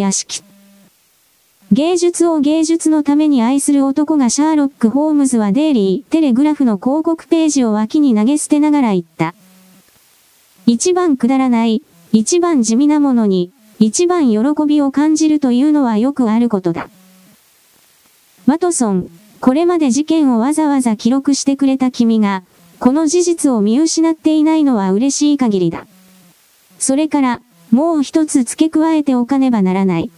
屋敷。芸術を芸術のために愛する男がシャーロック・ホームズはデイリー・テレグラフの広告ページを脇に投げ捨てながら言った。一番くだらない、一番地味なものに、一番喜びを感じるというのはよくあることだ。ワトソン、これまで事件をわざわざ記録してくれた君が、この事実を見失っていないのは嬉しい限りだ。それから、もう一つ付け加えておかねばならない。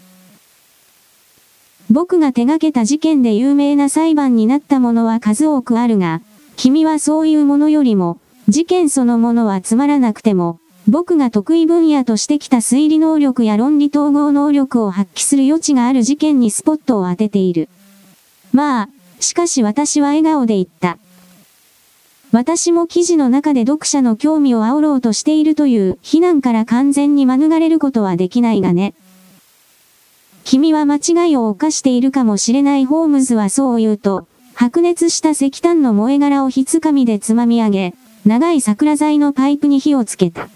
僕が手掛けた事件で有名な裁判になったものは数多くあるが、君はそういうものよりも、事件そのものはつまらなくても、僕が得意分野としてきた推理能力や論理統合能力を発揮する余地がある事件にスポットを当てている。まあ、しかし私は笑顔で言った。私も記事の中で読者の興味を煽ろうとしているという非難から完全に免れることはできないがね。君は間違いを犯しているかもしれないホームズはそう言うと、白熱した石炭の燃え殻を火つかみでつまみ上げ、長い桜材のパイプに火をつけた。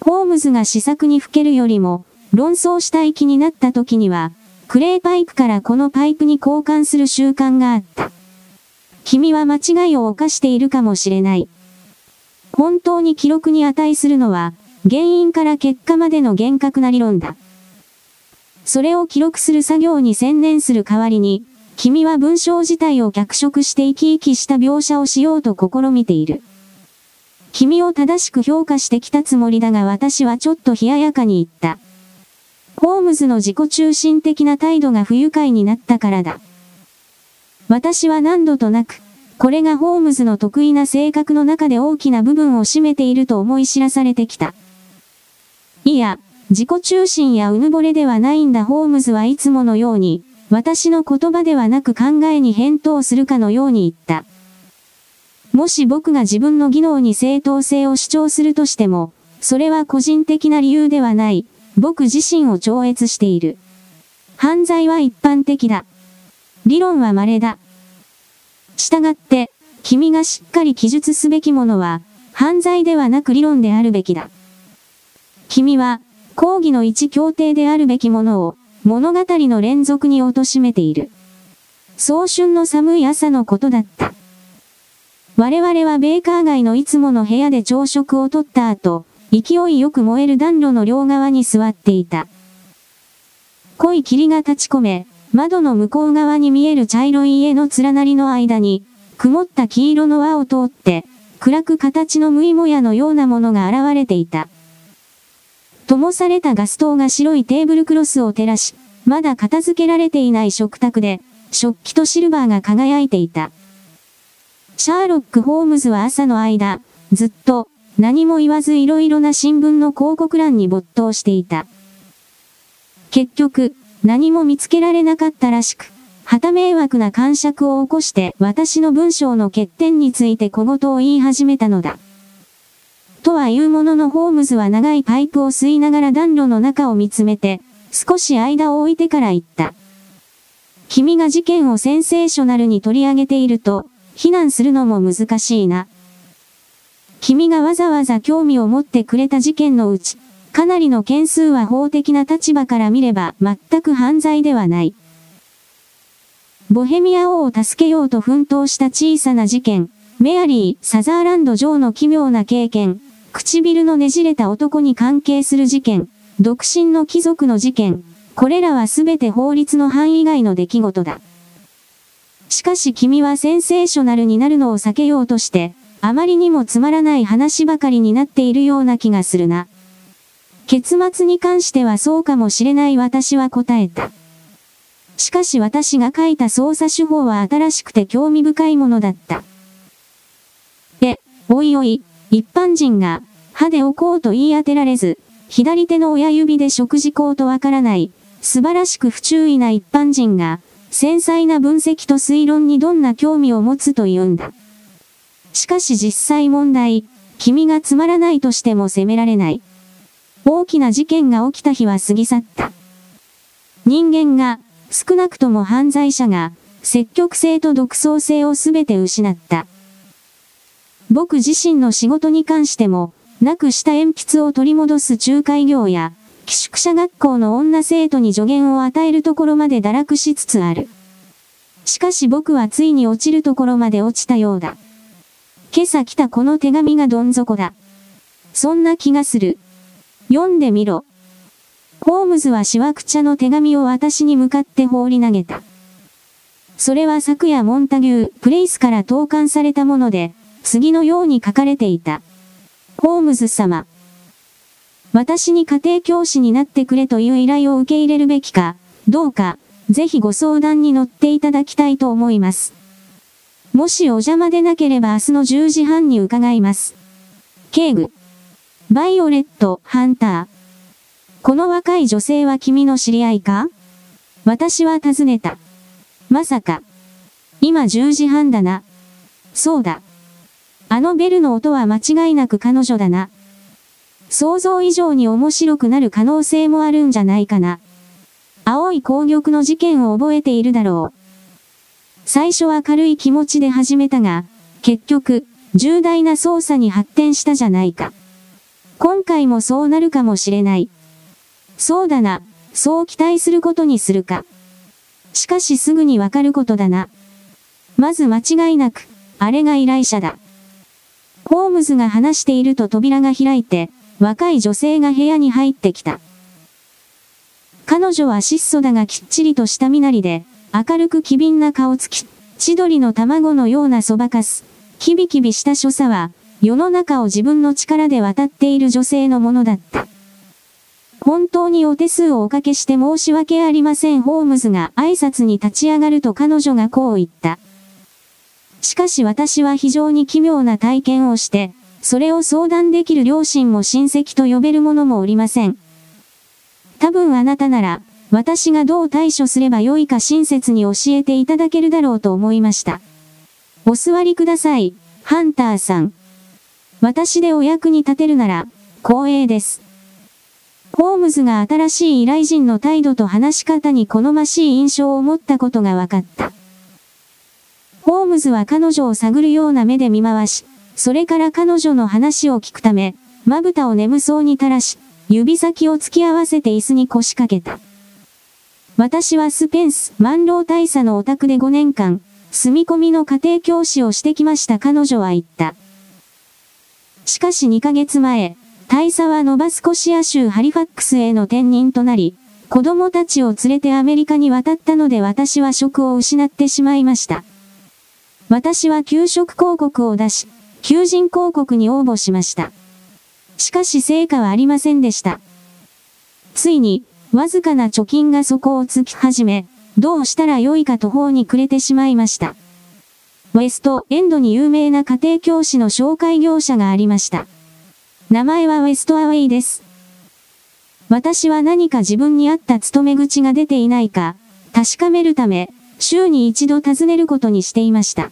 ホームズが試作に吹けるよりも、論争したい気になった時には、クレーパイプからこのパイプに交換する習慣があった。君は間違いを犯しているかもしれない。本当に記録に値するのは、原因から結果までの厳格な理論だ。それを記録する作業に専念する代わりに、君は文章自体を脚色して生き生きした描写をしようと試みている。君を正しく評価してきたつもりだが私はちょっと冷ややかに言った。ホームズの自己中心的な態度が不愉快になったからだ。私は何度となく、これがホームズの得意な性格の中で大きな部分を占めていると思い知らされてきた。いや、自己中心やうぬぼれではないんだホームズはいつものように、私の言葉ではなく考えに返答するかのように言った。もし僕が自分の技能に正当性を主張するとしても、それは個人的な理由ではない、僕自身を超越している。犯罪は一般的だ。理論は稀だ。したがって、君がしっかり記述すべきものは、犯罪ではなく理論であるべきだ。君は、講義の一協定であるべきものを、物語の連続に貶めている。早春の寒い朝のことだった。我々はベーカー街のいつもの部屋で朝食をとった後、勢いよく燃える暖炉の両側に座っていた。濃い霧が立ち込め、窓の向こう側に見える茶色い家の連なりの間に、曇った黄色の輪を通って、暗く形の無いもやのようなものが現れていた。灯されたガス灯が白いテーブルクロスを照らし、まだ片付けられていない食卓で、食器とシルバーが輝いていた。シャーロック・ホームズは朝の間、ずっと、何も言わず色々な新聞の広告欄に没頭していた。結局、何も見つけられなかったらしく、旗迷惑な感触を起こして私の文章の欠点について小言を言い始めたのだ。とは言うもののホームズは長いパイプを吸いながら暖炉の中を見つめて、少し間を置いてから言った。君が事件をセンセーショナルに取り上げていると、非難するのも難しいな。君がわざわざ興味を持ってくれた事件のうち、かなりの件数は法的な立場から見れば全く犯罪ではない。ボヘミア王を助けようと奮闘した小さな事件、メアリー・サザーランド城の奇妙な経験、唇のねじれた男に関係する事件、独身の貴族の事件、これらはすべて法律の範囲外の出来事だ。しかし君はセンセーショナルになるのを避けようとして、あまりにもつまらない話ばかりになっているような気がするな。結末に関してはそうかもしれない私は答えた。しかし私が書いた操作手法は新しくて興味深いものだった。え、おいおい、一般人が、歯で置こうと言い当てられず、左手の親指で食事こうとわからない、素晴らしく不注意な一般人が、繊細な分析と推論にどんな興味を持つと言うんだ。しかし実際問題、君がつまらないとしても責められない。大きな事件が起きた日は過ぎ去った。人間が、少なくとも犯罪者が、積極性と独創性をすべて失った。僕自身の仕事に関しても、なくした鉛筆を取り戻す仲介業や、寄宿舎学校の女生徒に助言を与えるところまで堕落しつつある。しかし僕はついに落ちるところまで落ちたようだ。今朝来たこの手紙がどん底だ。そんな気がする。読んでみろ。ホームズはしわくちゃの手紙を私に向かって放り投げた。それは昨夜モンタギュー、プレイスから投函されたもので、次のように書かれていた。ホームズ様。私に家庭教師になってくれという依頼を受け入れるべきか、どうか、ぜひご相談に乗っていただきたいと思います。もしお邪魔でなければ明日の10時半に伺います。警具。バイオレット・ハンター。この若い女性は君の知り合いか？私は尋ねた。まさか。今10時半だな。そうだ。あのベルの音は間違いなく彼女だな。想像以上に面白くなる可能性もあるんじゃないかな。青い紅玉の事件を覚えているだろう。最初は軽い気持ちで始めたが、結局、重大な捜査に発展したじゃないか。今回もそうなるかもしれない。そうだな、そう期待することにするか。しかしすぐにわかることだな。まず間違いなく、あれが依頼者だ。ホームズが話していると扉が開いて、若い女性が部屋に入ってきた。彼女は質素だがきっちりとした身なりで、明るく機敏な顔つき、千鳥の卵のようなそばかす、キビキビした所作は、世の中を自分の力で渡っている女性のものだった。本当にお手数をおかけして申し訳ありません。ホームズが挨拶に立ち上がると彼女がこう言った。しかし私は非常に奇妙な体験をして、それを相談できる両親も親戚と呼べる者もおりません。多分あなたなら、私がどう対処すればよいか親切に教えていただけるだろうと思いました。お座りください、ハンターさん。私でお役に立てるなら、光栄です。ホームズが新しい依頼人の態度と話し方に好ましい印象を持ったことが分かった。ホームズは彼女を探るような目で見回し、それから彼女の話を聞くため、まぶたを眠そうに垂らし、指先を突き合わせて椅子に腰掛けた。私はスペンス、万老大佐のお宅で5年間、住み込みの家庭教師をしてきました彼女は言った。しかし2ヶ月前、大佐はノバスコシア州ハリファックスへの転任となり、子供たちを連れてアメリカに渡ったので私は職を失ってしまいました。私は給食広告を出し、求人広告に応募しました。しかし成果はありませんでした。ついに、わずかな貯金が底をつき始め、どうしたらよいか途方に暮れてしまいました。ウェストエンドに有名な家庭教師の紹介業者がありました。名前はウェストアウェイです。私は何か自分に合った勤め口が出ていないか、確かめるため、週に一度訪ねることにしていました。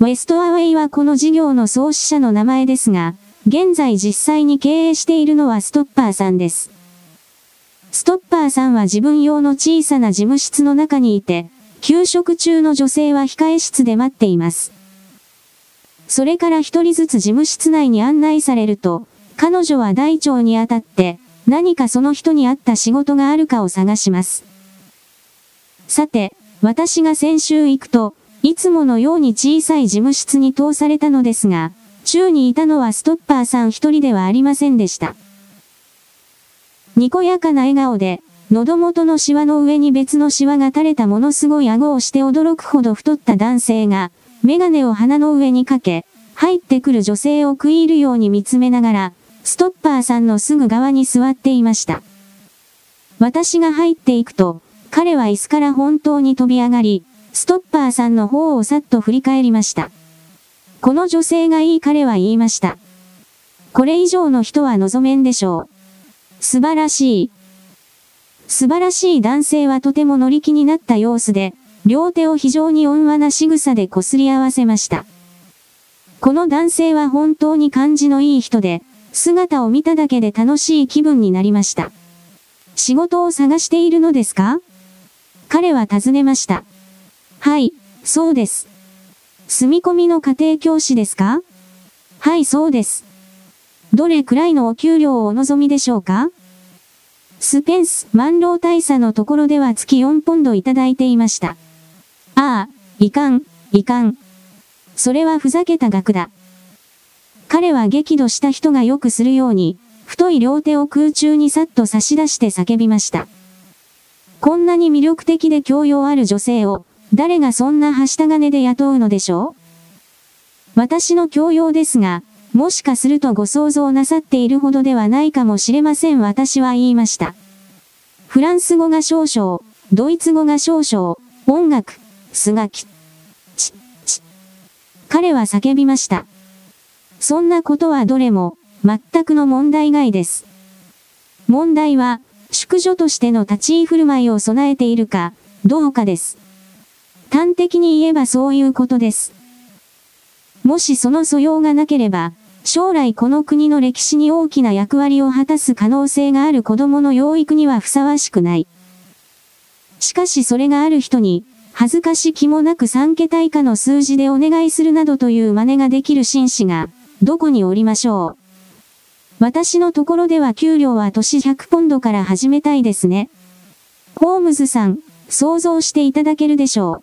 ウェストアウェイはこの事業の創始者の名前ですが、現在実際に経営しているのはストッパーさんです。ストッパーさんは自分用の小さな事務室の中にいて、休職中の女性は控え室で待っています。それから一人ずつ事務室内に案内されると、彼女は大腸にあたって、何かその人に合った仕事があるかを探します。さて、私が先週行くと、いつものように小さい事務室に通されたのですが、宙にいたのはストッパーさん一人ではありませんでした。にこやかな笑顔で、喉元のシワの上に別のシワが垂れたものすごい顎をして驚くほど太った男性が、メガネを鼻の上にかけ、入ってくる女性を食い入るように見つめながら、ストッパーさんのすぐ側に座っていました。私が入っていくと、彼は椅子から本当に飛び上がり、ストッパーさんの方をさっと振り返りました。この女性がいい彼は言いました。これ以上の人は望めんでしょう。素晴らしい。素晴らしい男性はとても乗り気になった様子で、両手を非常に温和な仕草でこすり合わせました。この男性は本当に感じのいい人で、姿を見ただけで楽しい気分になりました。仕事を探しているのですか？彼は尋ねました。はい、そうです。住み込みの家庭教師ですか？はい、そうです。どれくらいのお給料をお望みでしょうか？スペンス、万老大佐のところでは月4ポンドいただいていました。ああ、いかん、いかん。それはふざけた額だ。彼は激怒した人がよくするように、太い両手を空中にさっと差し出して叫びました。こんなに魅力的で教養ある女性を、誰がそんなはした金で雇うのでしょう？私の教養ですが、もしかするとご想像なさっているほどではないかもしれません私は言いました。フランス語が少々、ドイツ語が少々、音楽、すがき。ち、ち。彼は叫びました。そんなことはどれも、全くの問題外です。問題は、淑女としての立ち居振る舞いを備えているか、どうかです。端的に言えばそういうことです。もしその素養がなければ、将来この国の歴史に大きな役割を果たす可能性がある子供の養育にはふさわしくない。しかしそれがある人に、恥ずかし気もなく3桁以下の数字でお願いするなどという真似ができる紳士が、どこにおりましょう。私のところでは給料は年100ポンドから始めたいですね。ホームズさん、想像していただけるでしょう。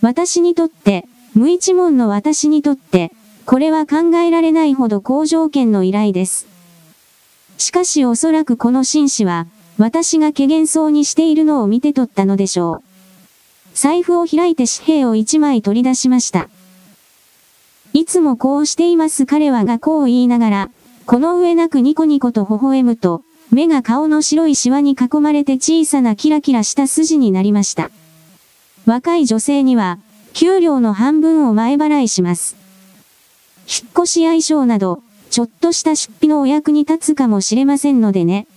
私にとって、無一文の私にとって、これは考えられないほど好条件の依頼です。しかしおそらくこの紳士は、私が怪げそうにしているのを見て取ったのでしょう。財布を開いて紙幣を一枚取り出しました。いつもこうしています彼はがこう言いながら、この上なくニコニコと微笑むと、目が顔の白いシワに囲まれて小さなキラキラした筋になりました。若い女性には、給料の半分を前払いします。引っ越し相性など、ちょっとした出費のお役に立つかもしれませんのでね。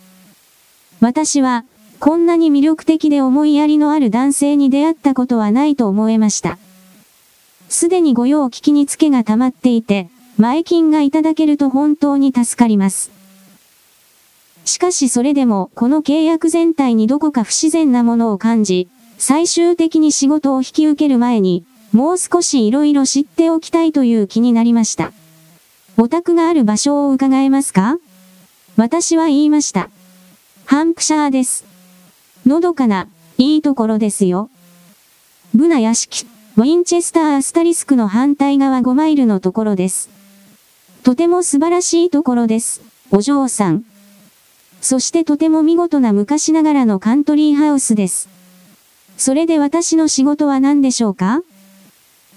私は、こんなに魅力的で思いやりのある男性に出会ったことはないと思えました。すでに御用聞きにつけが溜まっていて、前金がいただけると本当に助かります。しかしそれでも、この契約全体にどこか不自然なものを感じ、最終的に仕事を引き受ける前に、もう少し色々知っておきたいという気になりました。お宅がある場所を伺えますか？私は言いました。ハンプシャーです。のどかな、いいところですよ。ブナ屋敷、ウィンチェスターアスタリスクの反対側5マイルのところです。とても素晴らしいところです、お嬢さん。そしてとても見事な昔ながらのカントリーハウスです。それで私の仕事は何でしょうか？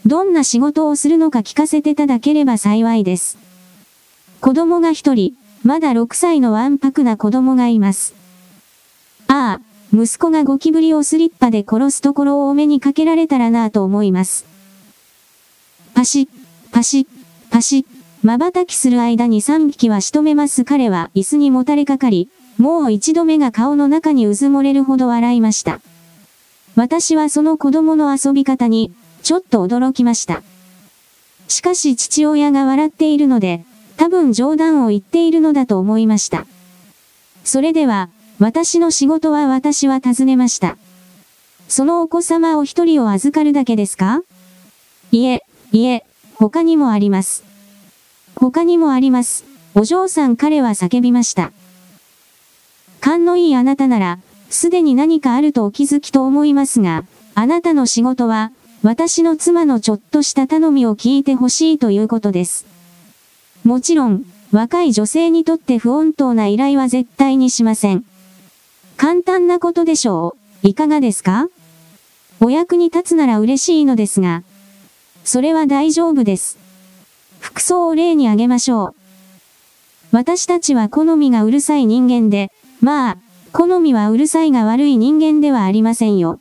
どんな仕事をするのか聞かせていただければ幸いです。子供が一人、まだ6歳のわんぱくな子供がいます。ああ、息子がゴキブリをスリッパで殺すところをお目にかけられたらなぁと思います。パシッ、パシッ、パシッ、瞬きする間に3匹は仕留めます彼は椅子にもたれかかり、もう一度目が顔の中にうずもれるほど笑いました。私はその子供の遊び方に、ちょっと驚きました。しかし父親が笑っているので、多分冗談を言っているのだと思いました。それでは、私の仕事は私は尋ねました。そのお子様お一人を預かるだけですか？いえ、いえ、他にもあります。他にもあります。お嬢さん彼は叫びました。勘のいいあなたなら、すでに何かあるとお気づきと思いますが、あなたの仕事は、私の妻のちょっとした頼みを聞いてほしいということです。もちろん、若い女性にとって不穏当な依頼は絶対にしません。簡単なことでしょう。いかがですか？お役に立つなら嬉しいのですが、それは大丈夫です。服装を例に挙げましょう。私たちは好みがうるさい人間で、まあ、好みはうるさいが悪い人間ではありませんよ。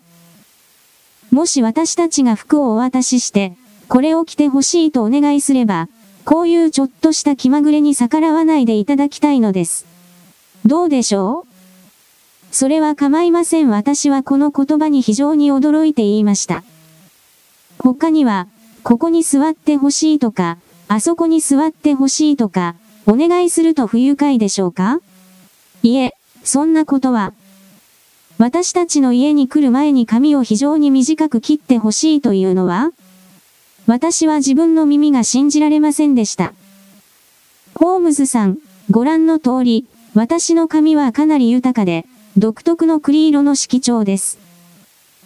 もし私たちが服をお渡しして、これを着てほしいとお願いすれば、こういうちょっとした気まぐれに逆らわないでいただきたいのです。どうでしょう？それは構いません私はこの言葉に非常に驚いて言いました。他には、ここに座ってほしいとか、あそこに座ってほしいとか、お願いすると不愉快でしょうか？いえ、そんなことは。私たちの家に来る前に髪を非常に短く切ってほしいというのは私は自分の耳が信じられませんでした。ホームズさん、ご覧の通り、私の髪はかなり豊かで、独特の栗色の色調です。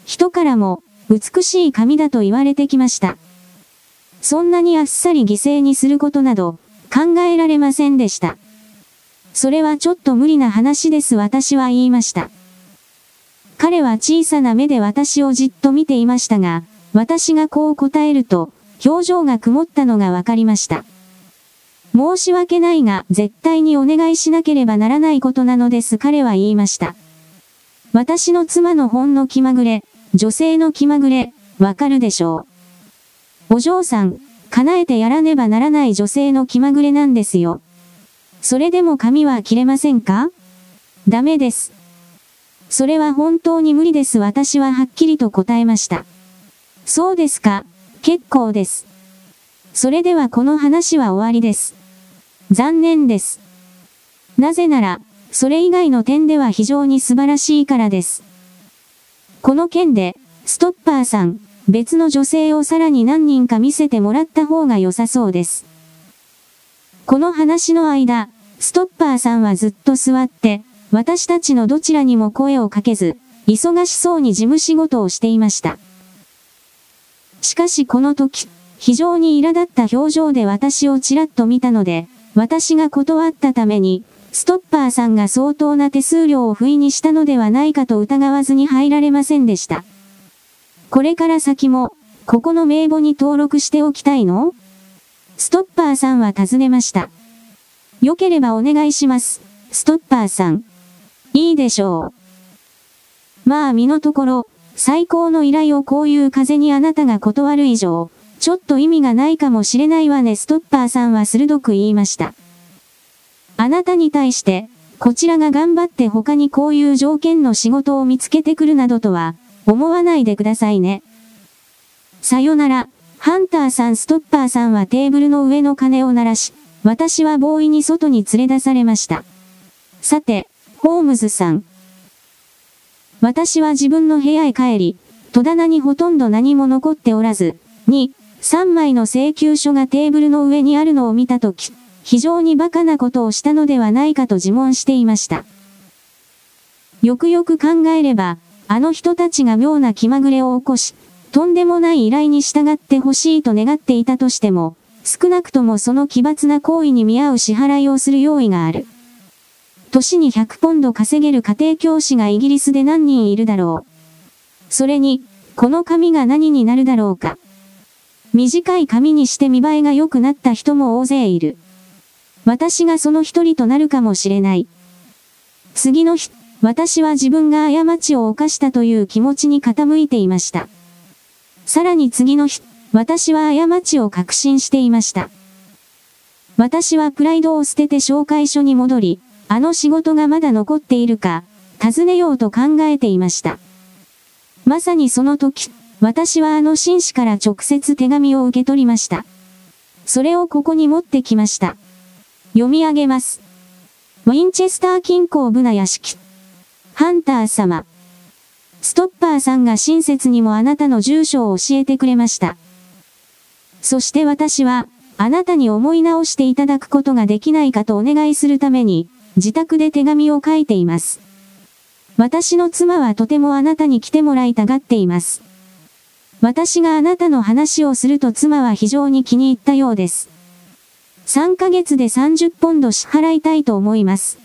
人からも、美しい髪だと言われてきました。そんなにあっさり犠牲にすることなど、考えられませんでした。それはちょっと無理な話です私は言いました。彼は小さな目で私をじっと見ていましたが、私がこう答えると、表情が曇ったのがわかりました。申し訳ないが、絶対にお願いしなければならないことなのです彼は言いました。私の妻のほんの気まぐれ、女性の気まぐれ、わかるでしょう。お嬢さん、叶えてやらねばならない女性の気まぐれなんですよ。それでも髪は切れませんか？ダメです。それは本当に無理です私ははっきりと答えました。そうですか、結構です。それではこの話は終わりです。残念です。なぜなら、それ以外の点では非常に素晴らしいからです。この件で、ストッパーさん、別の女性をさらに何人か見せてもらった方が良さそうです。この話の間、ストッパーさんはずっと座って、私たちのどちらにも声をかけず、忙しそうに事務仕事をしていました。しかしこの時、非常に苛立った表情で私をちらっと見たので、私が断ったために、ストッパーさんが相当な手数料を不意にしたのではないかと疑わずに入られませんでした。これから先も、ここの名簿に登録しておきたいの？ストッパーさんは尋ねました。よければお願いします。ストッパーさん。いいでしょう。まあ身のところ、最高の依頼をこういう風にあなたが断る以上、ちょっと意味がないかもしれないわねストッパーさんは鋭く言いました。あなたに対して、こちらが頑張って他にこういう条件の仕事を見つけてくるなどとは、思わないでくださいね。さよなら。ハンターさんストッパーさんはテーブルの上の鐘を鳴らし、私はボーイに外に連れ出されました。さて、ホームズさん。私は自分の部屋へ帰り、戸棚にほとんど何も残っておらず、2、3枚の請求書がテーブルの上にあるのを見たとき、非常に馬鹿なことをしたのではないかと自問していました。よくよく考えれば、あの人たちが妙な気まぐれを起こし、とんでもない依頼に従ってほしいと願っていたとしても、少なくともその奇抜な行為に見合う支払いをする用意がある。年に100ポンド稼げる家庭教師がイギリスで何人いるだろう。それに、この紙が何になるだろうか。短い紙にして見栄えが良くなった人も大勢いる。私がその一人となるかもしれない。次の日、私は自分が過ちを犯したという気持ちに傾いていました。さらに次の日、私は過ちを確信していました。私はプライドを捨てて紹介所に戻り、あの仕事がまだ残っているか、尋ねようと考えていました。まさにその時、私はあの紳士から直接手紙を受け取りました。それをここに持ってきました。読み上げます。ウィンチェスター近郊ブナ屋敷。ハンター様。ストッパーさんが親切にもあなたの住所を教えてくれました。そして私は、あなたに思い直していただくことができないかとお願いするために、自宅で手紙を書いています。私の妻はとてもあなたに来てもらいたがっています。私があなたの話をすると妻は非常に気に入ったようです。3ヶ月で30ポンド支払いたいと思います。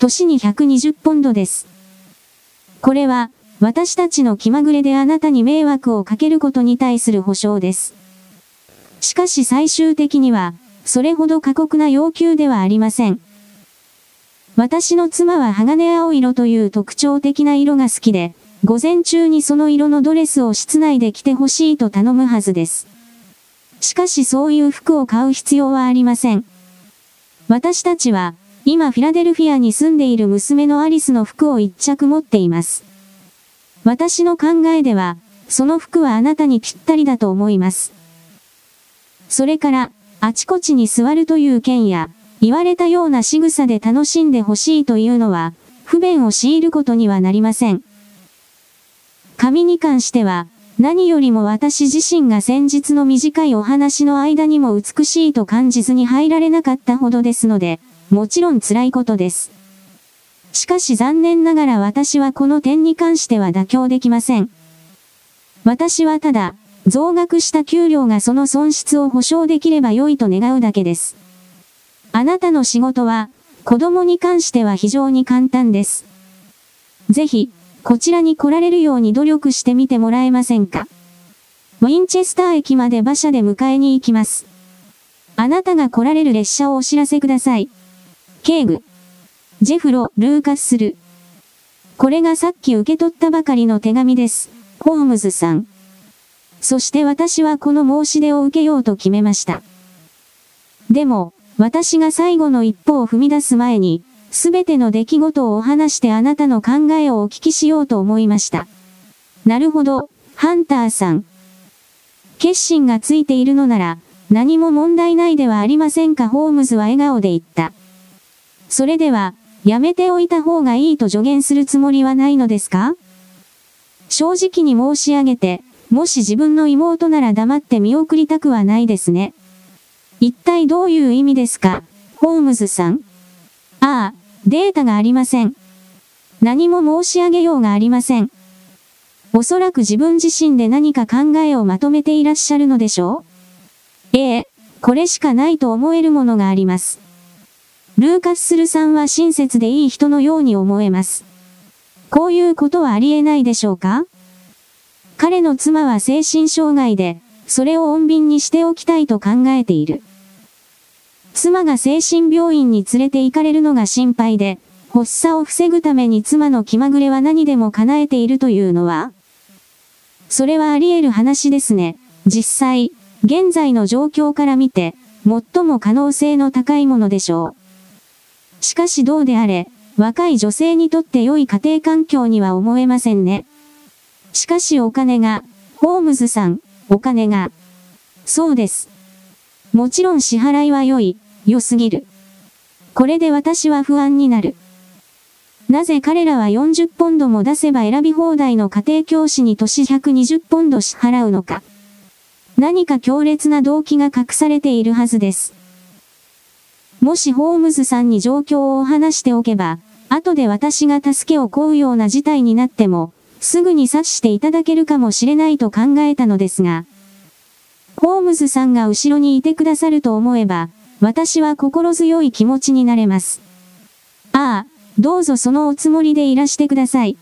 年に120ポンドです。これは、私たちの気まぐれであなたに迷惑をかけることに対する保証です。しかし最終的には、それほど過酷な要求ではありません。私の妻は鋼青色という特徴的な色が好きで、午前中にその色のドレスを室内で着てほしいと頼むはずです。しかしそういう服を買う必要はありません。私たちは、今フィラデルフィアに住んでいる娘のアリスの服を一着持っています。私の考えでは、その服はあなたにぴったりだと思います。それから、あちこちに座るという件や、言われたような仕草で楽しんでほしいというのは、不便を強いることにはなりません。紙に関しては、何よりも私自身が先日の短いお話の間にも美しいと感じずに入られなかったほどですので、もちろん辛いことです。しかし残念ながら私はこの点に関しては妥協できません。私はただ、増額した給料がその損失を保証できれば良いと願うだけです。あなたの仕事は、子供に関しては非常に簡単です。ぜひ、こちらに来られるように努力してみてもらえませんか？ウィンチェスター駅まで馬車で迎えに行きます。あなたが来られる列車をお知らせください。警具。ジェフロ、ルーカスする。これがさっき受け取ったばかりの手紙です。ホームズさん。そして私はこの申し出を受けようと決めました。でも、私が最後の一歩を踏み出す前に、すべての出来事をお話してあなたの考えをお聞きしようと思いました。なるほど、ハンターさん。決心がついているのなら、何も問題ないではありませんか？ホームズは笑顔で言った。それでは、やめておいた方がいいと助言するつもりはないのですか？正直に申し上げて、もし自分の妹なら黙って見送りたくはないですね。一体どういう意味ですか？ホームズさんああ、データがありません。何も申し上げようがありません。おそらく自分自身で何か考えをまとめていらっしゃるのでしょうええ、これしかないと思えるものがあります。ルーカススルさんは親切でいい人のように思えます。こういうことはありえないでしょうか？彼の妻は精神障害で、それを穏便にしておきたいと考えている。妻が精神病院に連れて行かれるのが心配で、発作を防ぐために妻の気まぐれは何でも叶えているというのはそれはあり得る話ですね。実際、現在の状況から見て、最も可能性の高いものでしょう。しかしどうであれ、若い女性にとって良い家庭環境には思えませんね。しかしお金が、ホームズさん、お金が。そうです。もちろん支払いは良い、良すぎる。これで私は不安になる。なぜ彼らは40ポンドも出せば選び放題の家庭教師に年120ポンド支払うのか。何か強烈な動機が隠されているはずです。もしホームズさんに状況を話しておけば、後で私が助けを請うような事態になっても、すぐに察していただけるかもしれないと考えたのですが、ホームズさんが後ろにいてくださると思えば、私は心強い気持ちになれます。ああ、どうぞそのおつもりでいらしてください。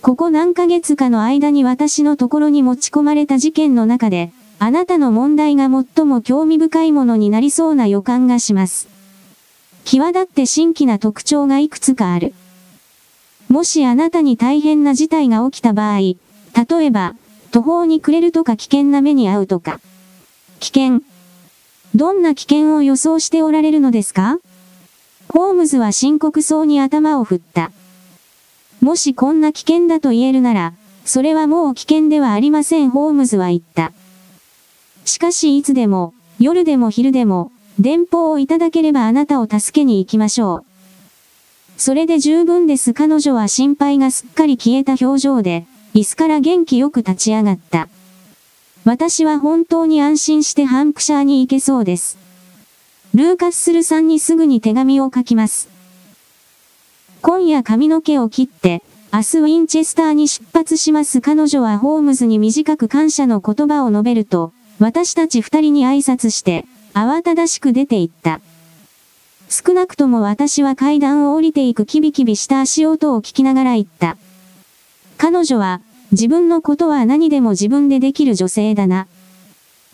ここ何ヶ月かの間に私のところに持ち込まれた事件の中で、あなたの問題が最も興味深いものになりそうな予感がします。際立って新規な特徴がいくつかある。もしあなたに大変な事態が起きた場合、例えば、途方に暮れるとか危険な目に遭うとか。危険。どんな危険を予想しておられるのですか？ホームズは深刻そうに頭を振った。もしこんな危険だと言えるなら、それはもう危険ではありませんホームズは言った。しかしいつでも、夜でも昼でも、電報をいただければあなたを助けに行きましょう。それで十分です彼女は心配がすっかり消えた表情で、椅子から元気よく立ち上がった。私は本当に安心してハンプシャーに行けそうです。ルーカススルさんにすぐに手紙を書きます。今夜髪の毛を切って、明日ウィンチェスターに出発します彼女はホームズに短く感謝の言葉を述べると、私たち二人に挨拶して、慌ただしく出て行った。少なくとも私は階段を降りていくキビキビした足音を聞きながら言った。彼女は、自分のことは何でも自分でできる女性だな。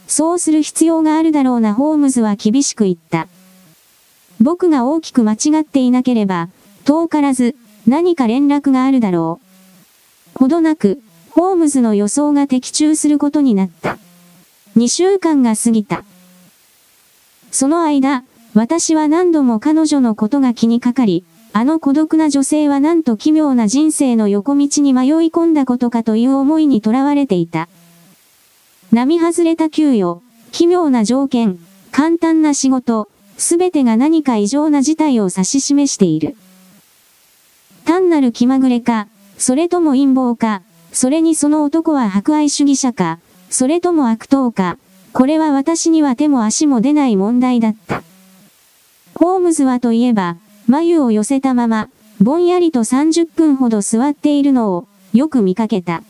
そうする必要があるだろうなホームズは厳しく言った。僕が大きく間違っていなければ、遠からず、何か連絡があるだろう。ほどなく、ホームズの予想が的中することになった。2週間が過ぎた。その間、私は何度も彼女のことが気にかかり、あの孤独な女性はなんと奇妙な人生の横道に迷い込んだことかという思いにとらわれていた。並外れた給与、奇妙な条件、簡単な仕事、すべてが何か異常な事態を指し示している。単なる気まぐれか、それとも陰謀か、それにその男は博愛主義者か、それとも悪党か、これは私には手も足も出ない問題だった。ホームズはといえば、眉を寄せたまま、ぼんやりと30分ほど座っているのを、よく見かけた。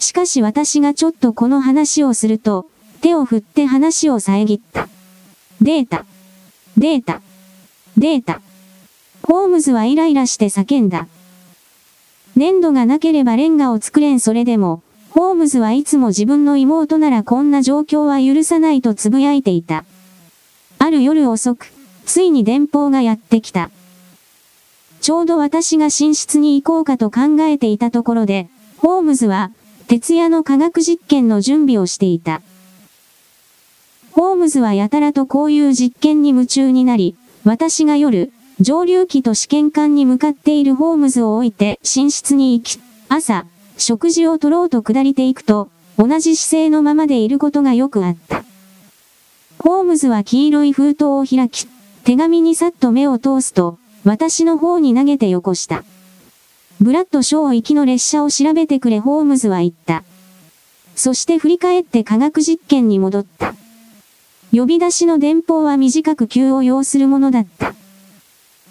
しかし私がちょっとこの話をすると、手を振って話を遮った。データ。データ。データ。ホームズはイライラして叫んだ。粘土がなければレンガを作れんそれでも、ホームズはいつも自分の妹ならこんな状況は許さないと呟いていた。ある夜遅く、ついに電報がやってきた。ちょうど私が寝室に行こうかと考えていたところで、ホームズは、徹夜の科学実験の準備をしていた。ホームズはやたらとこういう実験に夢中になり、私が夜、上流機と試験管に向かっているホームズを置いて寝室に行き、朝、食事を取ろうと下りていくと、同じ姿勢のままでいることがよくあった。ホームズは黄色い封筒を開き、手紙にさっと目を通すと、私の方に投げてよこした。ブラッドショー行きの列車を調べてくれホームズは言った。そして振り返って科学実験に戻った。呼び出しの電報は短く急を要するものだった。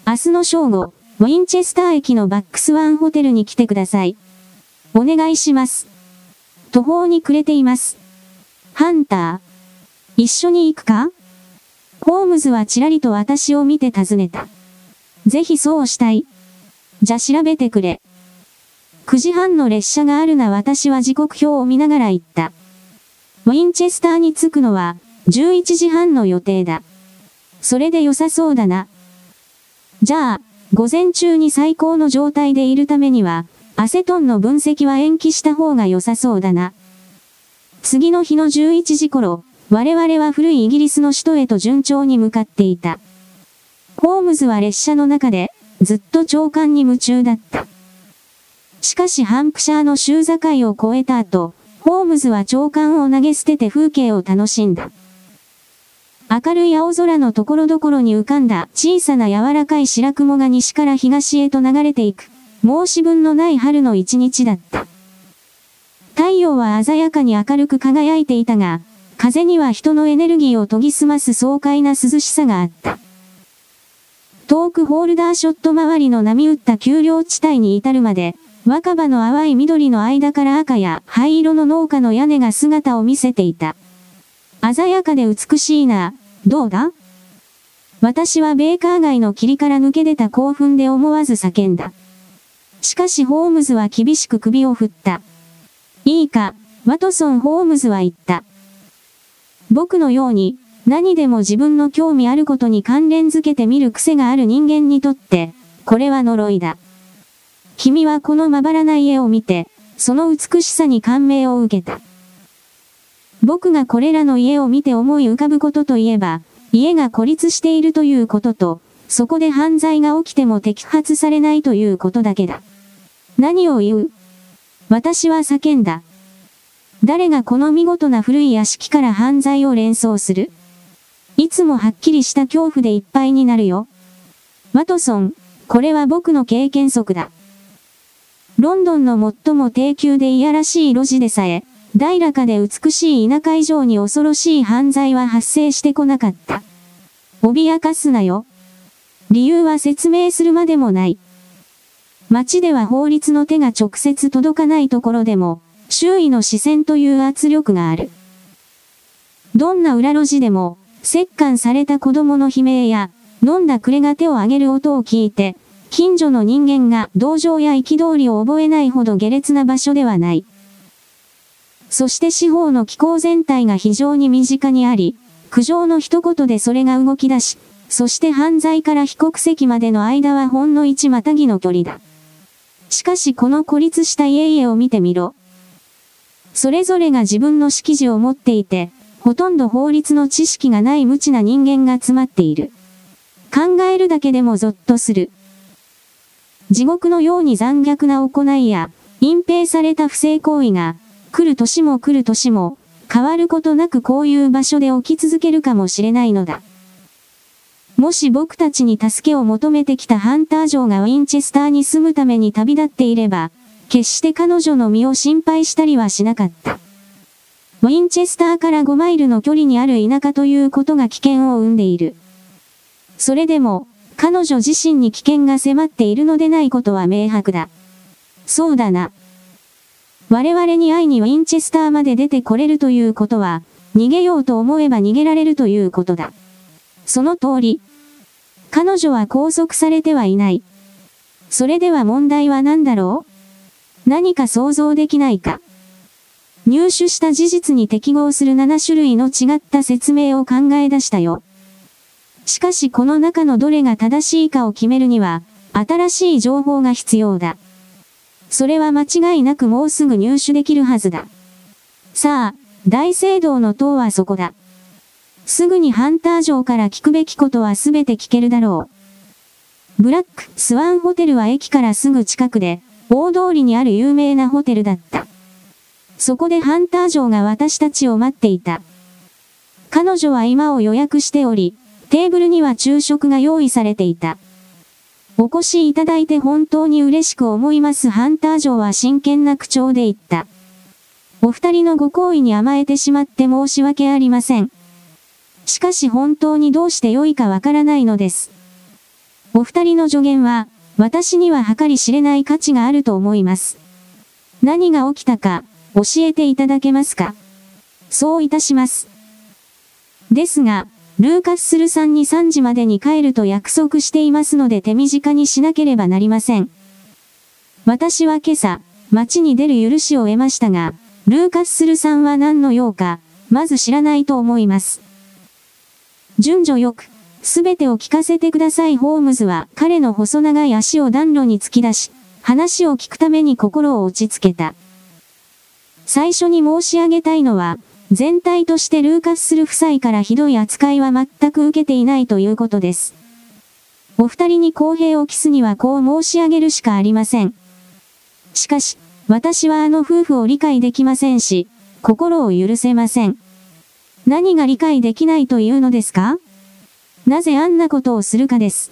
明日の正午、ウィンチェスター駅のバックスワンホテルに来てください。お願いします。途方に暮れています。ハンター。一緒に行くか？ホームズはちらりと私を見て尋ねた。ぜひそうしたい。じゃ調べてくれ。9時半の列車があるな私は時刻表を見ながら言った。ウィンチェスターに着くのは11時半の予定だ。それで良さそうだな。じゃあ、午前中に最高の状態でいるためには、アセトンの分析は延期した方が良さそうだな。次の日の11時頃、我々は古いイギリスの首都へと順調に向かっていた。ホームズは列車の中で、ずっと長官に夢中だった。しかしハンプシャーの州境を越えた後、ホームズは長官を投げ捨てて風景を楽しんだ。明るい青空のところどころに浮かんだ小さな柔らかい白雲が西から東へと流れていく。申し分のない春の一日だった。太陽は鮮やかに明るく輝いていたが、風には人のエネルギーを研ぎ澄ます爽快な涼しさがあった。遠くホールダーショット周りの波打った丘陵地帯に至るまで、若葉の淡い緑の間から赤や灰色の農家の屋根が姿を見せていた。鮮やかで美しいな、どうだ？私はベーカー街の霧から抜け出た興奮で思わず叫んだ。しかしホームズは厳しく首を振った。いいか、ワトソン・ホームズは言った。僕のように、何でも自分の興味あることに関連づけてみる癖がある人間にとって、これは呪いだ。君はこのまばらな家を見て、その美しさに感銘を受けた。僕がこれらの家を見て思い浮かぶことといえば、家が孤立しているということと、そこで犯罪が起きても摘発されないということだけだ。何を言う？私は叫んだ。誰がこの見事な古い屋敷から犯罪を連想する？いつもはっきりした恐怖でいっぱいになるよ。ワトソン、これは僕の経験則だ。ロンドンの最も低級でいやらしい路地でさえ、大らかで美しい田舎以上に恐ろしい犯罪は発生してこなかった。脅かすなよ。理由は説明するまでもない。街では法律の手が直接届かないところでも、周囲の視線という圧力がある。どんな裏路地でも、折檻された子供の悲鳴や、飲んだ暮れが手を上げる音を聞いて、近所の人間が同情や憤りを覚えないほど下劣な場所ではない。そして司法の機構全体が非常に身近にあり、苦情の一言でそれが動き出し、そして犯罪から被告席までの間はほんの一またぎの距離だ。しかしこの孤立した家々を見てみろ。それぞれが自分の識字を持っていて、ほとんど法律の知識がない無知な人間が詰まっている。考えるだけでもゾッとする。地獄のように残虐な行いや、隠蔽された不正行為が、来る年も来る年も、変わることなくこういう場所で起き続けるかもしれないのだ。もし僕たちに助けを求めてきたハンター城がウィンチェスターに住むために旅立っていれば、決して彼女の身を心配したりはしなかった。ウィンチェスターから5マイルの距離にある田舎ということが危険を生んでいる。それでも、彼女自身に危険が迫っているのでないことは明白だ。そうだな。我々に会いにウィンチェスターまで出てこれるということは、逃げようと思えば逃げられるということだ。その通り。彼女は拘束されてはいない。それでは問題は何だろう？何か想像できないか？入手した事実に適合する7種類の違った説明を考え出したよ。しかしこの中のどれが正しいかを決めるには、新しい情報が必要だ。それは間違いなくもうすぐ入手できるはずだ。さあ、大聖堂の塔はそこだ。すぐにハンター城から聞くべきことはすべて聞けるだろう。ブラックスワンホテルは駅からすぐ近くで、大通りにある有名なホテルだった。そこでハンター城が私たちを待っていた。彼女は今を予約しており、テーブルには昼食が用意されていた。お越しいただいて本当に嬉しく思いますハンター城は真剣な口調で言った。お二人のご好意に甘えてしまって申し訳ありません。しかし本当にどうして良いかわからないのです。お二人の助言は、私には計り知れない価値があると思います。何が起きたか、教えていただけますか？そういたします。ですが、ルーカススルさんに3時までに帰ると約束していますので手短にしなければなりません。私は今朝、街に出る許しを得ましたが、ルーカススルさんは何の用か、まず知らないと思います。順序よく、すべてを聞かせてください。ホームズは彼の細長い足を暖炉に突き出し、話を聞くために心を落ち着けた。最初に申し上げたいのは、全体としてルーカスする夫妻からひどい扱いは全く受けていないということです。お二人に公平を期すにはこう申し上げるしかありません。しかし、私はあの夫婦を理解できませんし、心を許せません。何が理解できないというのですか？なぜあんなことをするかです。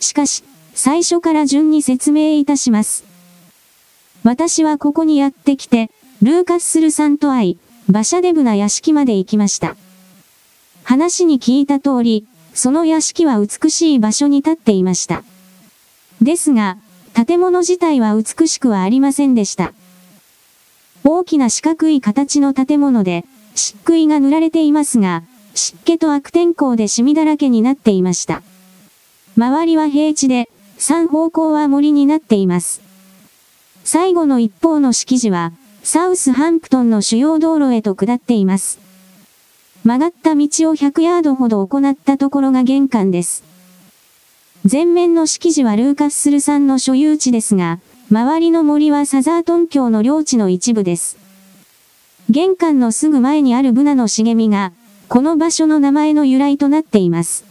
しかし、最初から順に説明いたします。私はここにやってきて、ルーカススルさんと会い、馬車デブな屋敷まで行きました。話に聞いた通り、その屋敷は美しい場所に立っていました。ですが、建物自体は美しくはありませんでした。大きな四角い形の建物で、漆喰が塗られていますが、湿気と悪天候でシミだらけになっていました。周りは平地で、三方向は森になっています。最後の一方の敷地は、サウスハンプトンの主要道路へと下っています。曲がった道を100ヤードほど行ったところが玄関です。前面の敷地はルーカッスルさんの所有地ですが、周りの森はサザートン峡の領地の一部です。玄関のすぐ前にあるブナの茂みが、この場所の名前の由来となっています。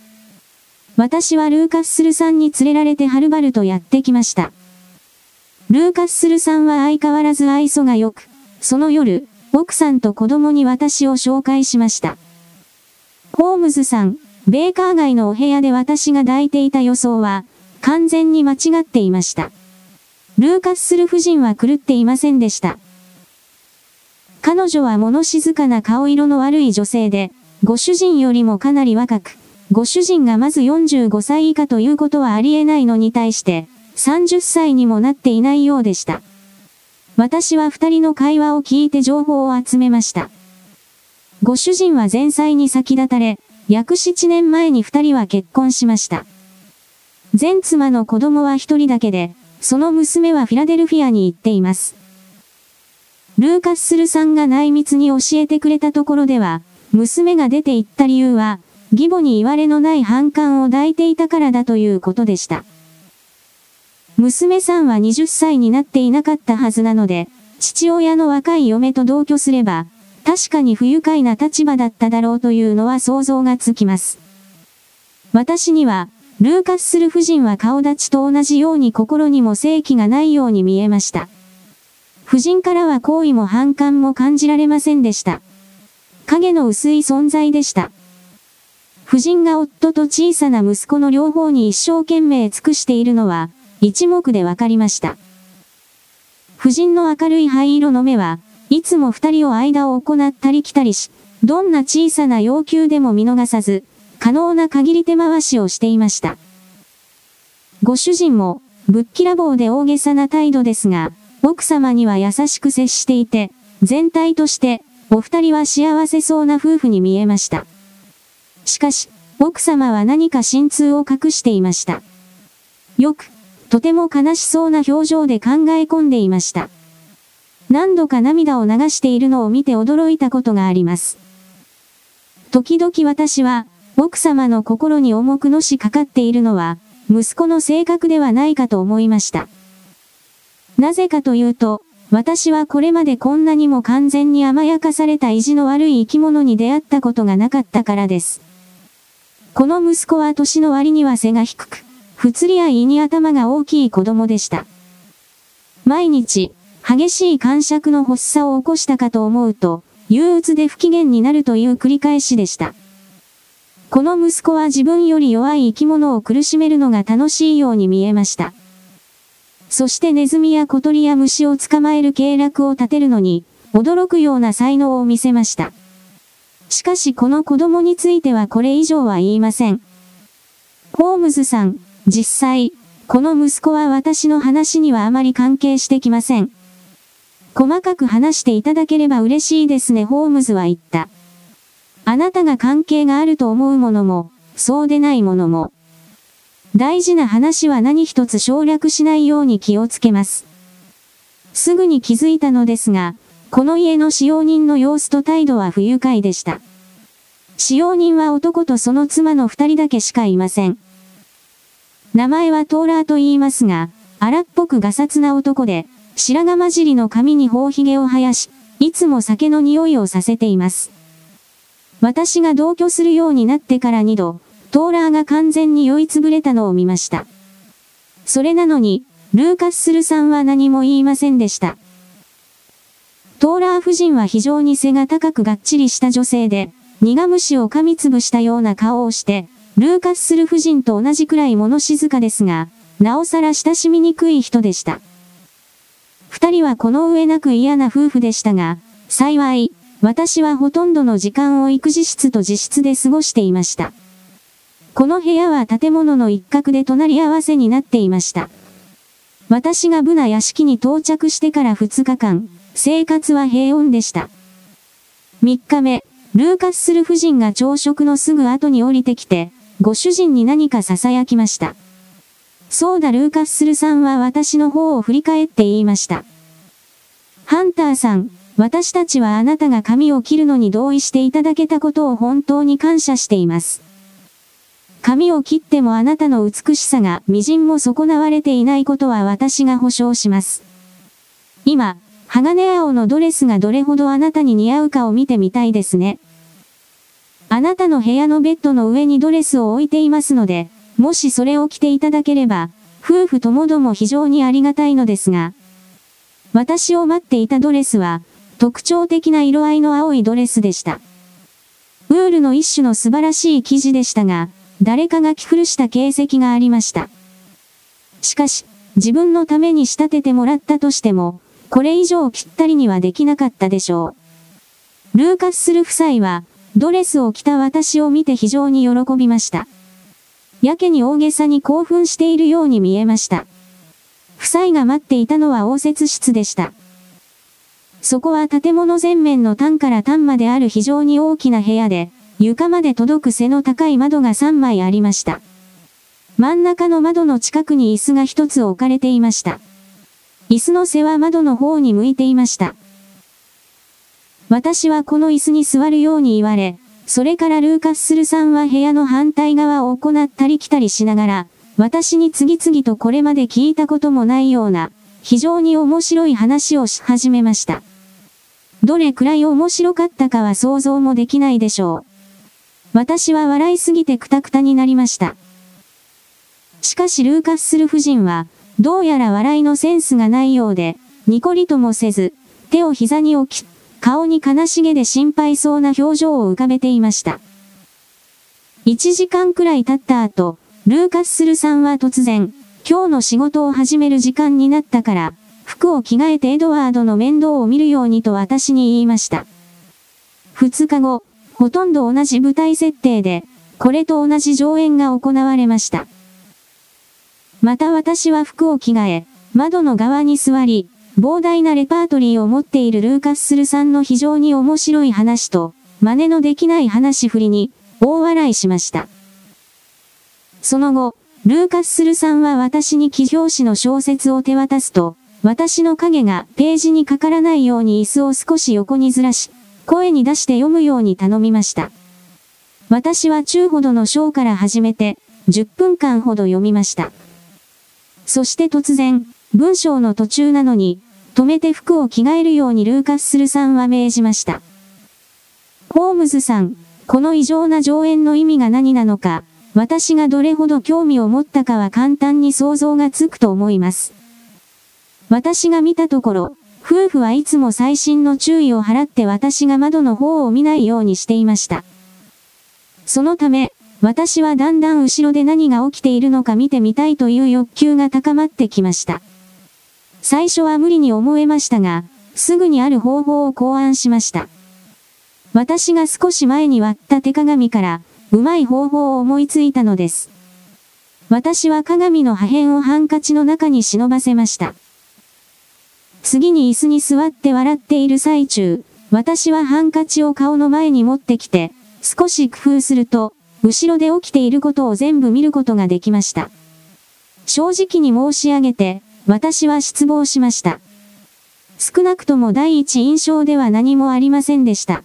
私はルーカッスルさんに連れられてはるばるとやってきました。ルーカッスルさんは相変わらず愛想が良く、その夜、奥さんと子供に私を紹介しました。ホームズさん、ベーカー街のお部屋で私が抱いていた予想は、完全に間違っていました。ルーカッスル夫人は狂っていませんでした。彼女は物静かな顔色の悪い女性で、ご主人よりもかなり若く、ご主人がまず45歳以下ということはありえないのに対して、30歳にもなっていないようでした。私は二人の会話を聞いて情報を集めました。ご主人は前妻に先立たれ、約7年前に二人は結婚しました。前妻の子供は一人だけで、その娘はフィラデルフィアに行っています。ルーカッスルさんが内密に教えてくれたところでは、娘が出て行った理由は、義母に言われのない反感を抱いていたからだということでした。娘さんは20歳になっていなかったはずなので、父親の若い嫁と同居すれば、確かに不愉快な立場だっただろうというのは想像がつきます。私には、ルーカスする夫人は顔立ちと同じように心にも正気がないように見えました。夫人からは好意も反感も感じられませんでした。影の薄い存在でした。夫人が夫と小さな息子の両方に一生懸命尽くしているのは、一目でわかりました。夫人の明るい灰色の目は、いつも二人を間を行ったり来たりし、どんな小さな要求でも見逃さず、可能な限り手回しをしていました。ご主人も、ぶっきらぼうで大げさな態度ですが、奥様には優しく接していて、全体として、お二人は幸せそうな夫婦に見えました。しかし、奥様は何か心痛を隠していました。よく、とても悲しそうな表情で考え込んでいました。何度か涙を流しているのを見て驚いたことがあります。時々私は、奥様の心に重くのしかかっているのは、息子の性格ではないかと思いました。なぜかというと、私はこれまでこんなにも完全に甘やかされた意地の悪い生き物に出会ったことがなかったからです。この息子は年の割には背が低く、不釣り合いに頭が大きい子供でした。毎日、激しい感触の発作を起こしたかと思うと、憂鬱で不機嫌になるという繰り返しでした。この息子は自分より弱い生き物を苦しめるのが楽しいように見えました。そしてネズミや小鳥や虫を捕まえる計略を立てるのに、驚くような才能を見せました。しかしこの子供についてはこれ以上は言いません。ホームズさん、実際、この息子は私の話にはあまり関係してきません。細かく話していただければ嬉しいですね、ホームズは言った。あなたが関係があると思うものも、そうでないものも。大事な話は何一つ省略しないように気をつけます。すぐに気づいたのですが、この家の使用人の様子と態度は不愉快でした。使用人は男とその妻の二人だけしかいません。名前はトーラーと言いますが、荒っぽくガサツな男で、白髪混じりの髪に頬髭を生やし、いつも酒の匂いをさせています。私が同居するようになってから2度、トーラーが完全に酔いつぶれたのを見ました。それなのに、ルーカススルさんは何も言いませんでした。トーラー夫人は非常に背が高くがっちりした女性で、苦虫を噛みつぶしたような顔をして、ルーカススル夫人と同じくらい物静かですが、なおさら親しみにくい人でした。二人はこの上なく嫌な夫婦でしたが、幸い、私はほとんどの時間を育児室と自室で過ごしていました。この部屋は建物の一角で隣り合わせになっていました。私がブナ屋敷に到着してから2日間、生活は平穏でした。3日目、ルーカスする夫人が朝食のすぐ後に降りてきて、ご主人に何か囁きました。そうだルーカスするさんは私の方を振り返って言いました。ハンターさん、私たちはあなたが髪を切るのに同意していただけたことを本当に感謝しています。髪を切ってもあなたの美しさが微塵も損なわれていないことは私が保証します。今、鋼青のドレスがどれほどあなたに似合うかを見てみたいですね。あなたの部屋のベッドの上にドレスを置いていますので、もしそれを着ていただければ、夫婦ともども非常にありがたいのですが、私を待っていたドレスは、特徴的な色合いの青いドレスでした。ウールの一種の素晴らしい生地でしたが、誰かが着古した形跡がありました。しかし、自分のために仕立ててもらったとしても、これ以上ぴったりにはできなかったでしょう。ルーカスする夫妻は、ドレスを着た私を見て非常に喜びました。やけに大げさに興奮しているように見えました。夫妻が待っていたのは応接室でした。そこは建物全面の端から端まである非常に大きな部屋で、床まで届く背の高い窓が3枚ありました。真ん中の窓の近くに椅子が1つ置かれていました。椅子の背は窓の方に向いていました。私はこの椅子に座るように言われ、それからルーカススルさんは部屋の反対側を行ったり来たりしながら、私に次々とこれまで聞いたこともないような、非常に面白い話をし始めました。どれくらい面白かったかは想像もできないでしょう。私は笑いすぎてくたくたになりました。しかしルーカスする夫人は、どうやら笑いのセンスがないようで、ニコリともせず、手を膝に置き、顔に悲しげで心配そうな表情を浮かべていました。1時間くらい経った後、ルーカスするさんは突然、今日の仕事を始める時間になったから、服を着替えてエドワードの面倒を見るようにと私に言いました。二日後、ほとんど同じ舞台設定で、これと同じ上演が行われました。また私は服を着替え、窓の側に座り、膨大なレパートリーを持っているルーカス・スルさんの非常に面白い話と、真似のできない話振りに、大笑いしました。その後、ルーカス・スルさんは私に記表紙の小説を手渡すと、私の影がページにかからないように椅子を少し横にずらし、声に出して読むように頼みました。私は中ほどの章から始めて、10分間ほど読みました。そして突然、文章の途中なのに、止めて服を着替えるようにルーカス・スルさんは命じました。ホームズさん、この異常な上演の意味が何なのか、私がどれほど興味を持ったかは簡単に想像がつくと思います。私が見たところ、夫婦はいつも最新の注意を払って私が窓の方を見ないようにしていました。そのため、私はだんだん後ろで何が起きているのか見てみたいという欲求が高まってきました。最初は無理に思えましたが、すぐにある方法を考案しました。私が少し前に割った手鏡から、うまい方法を思いついたのです。私は鏡の破片をハンカチの中に忍ばせました。次に椅子に座って笑っている最中、私はハンカチを顔の前に持ってきて、少し工夫すると、後ろで起きていることを全部見ることができました。正直に申し上げて、私は失望しました。少なくとも第一印象では何もありませんでした。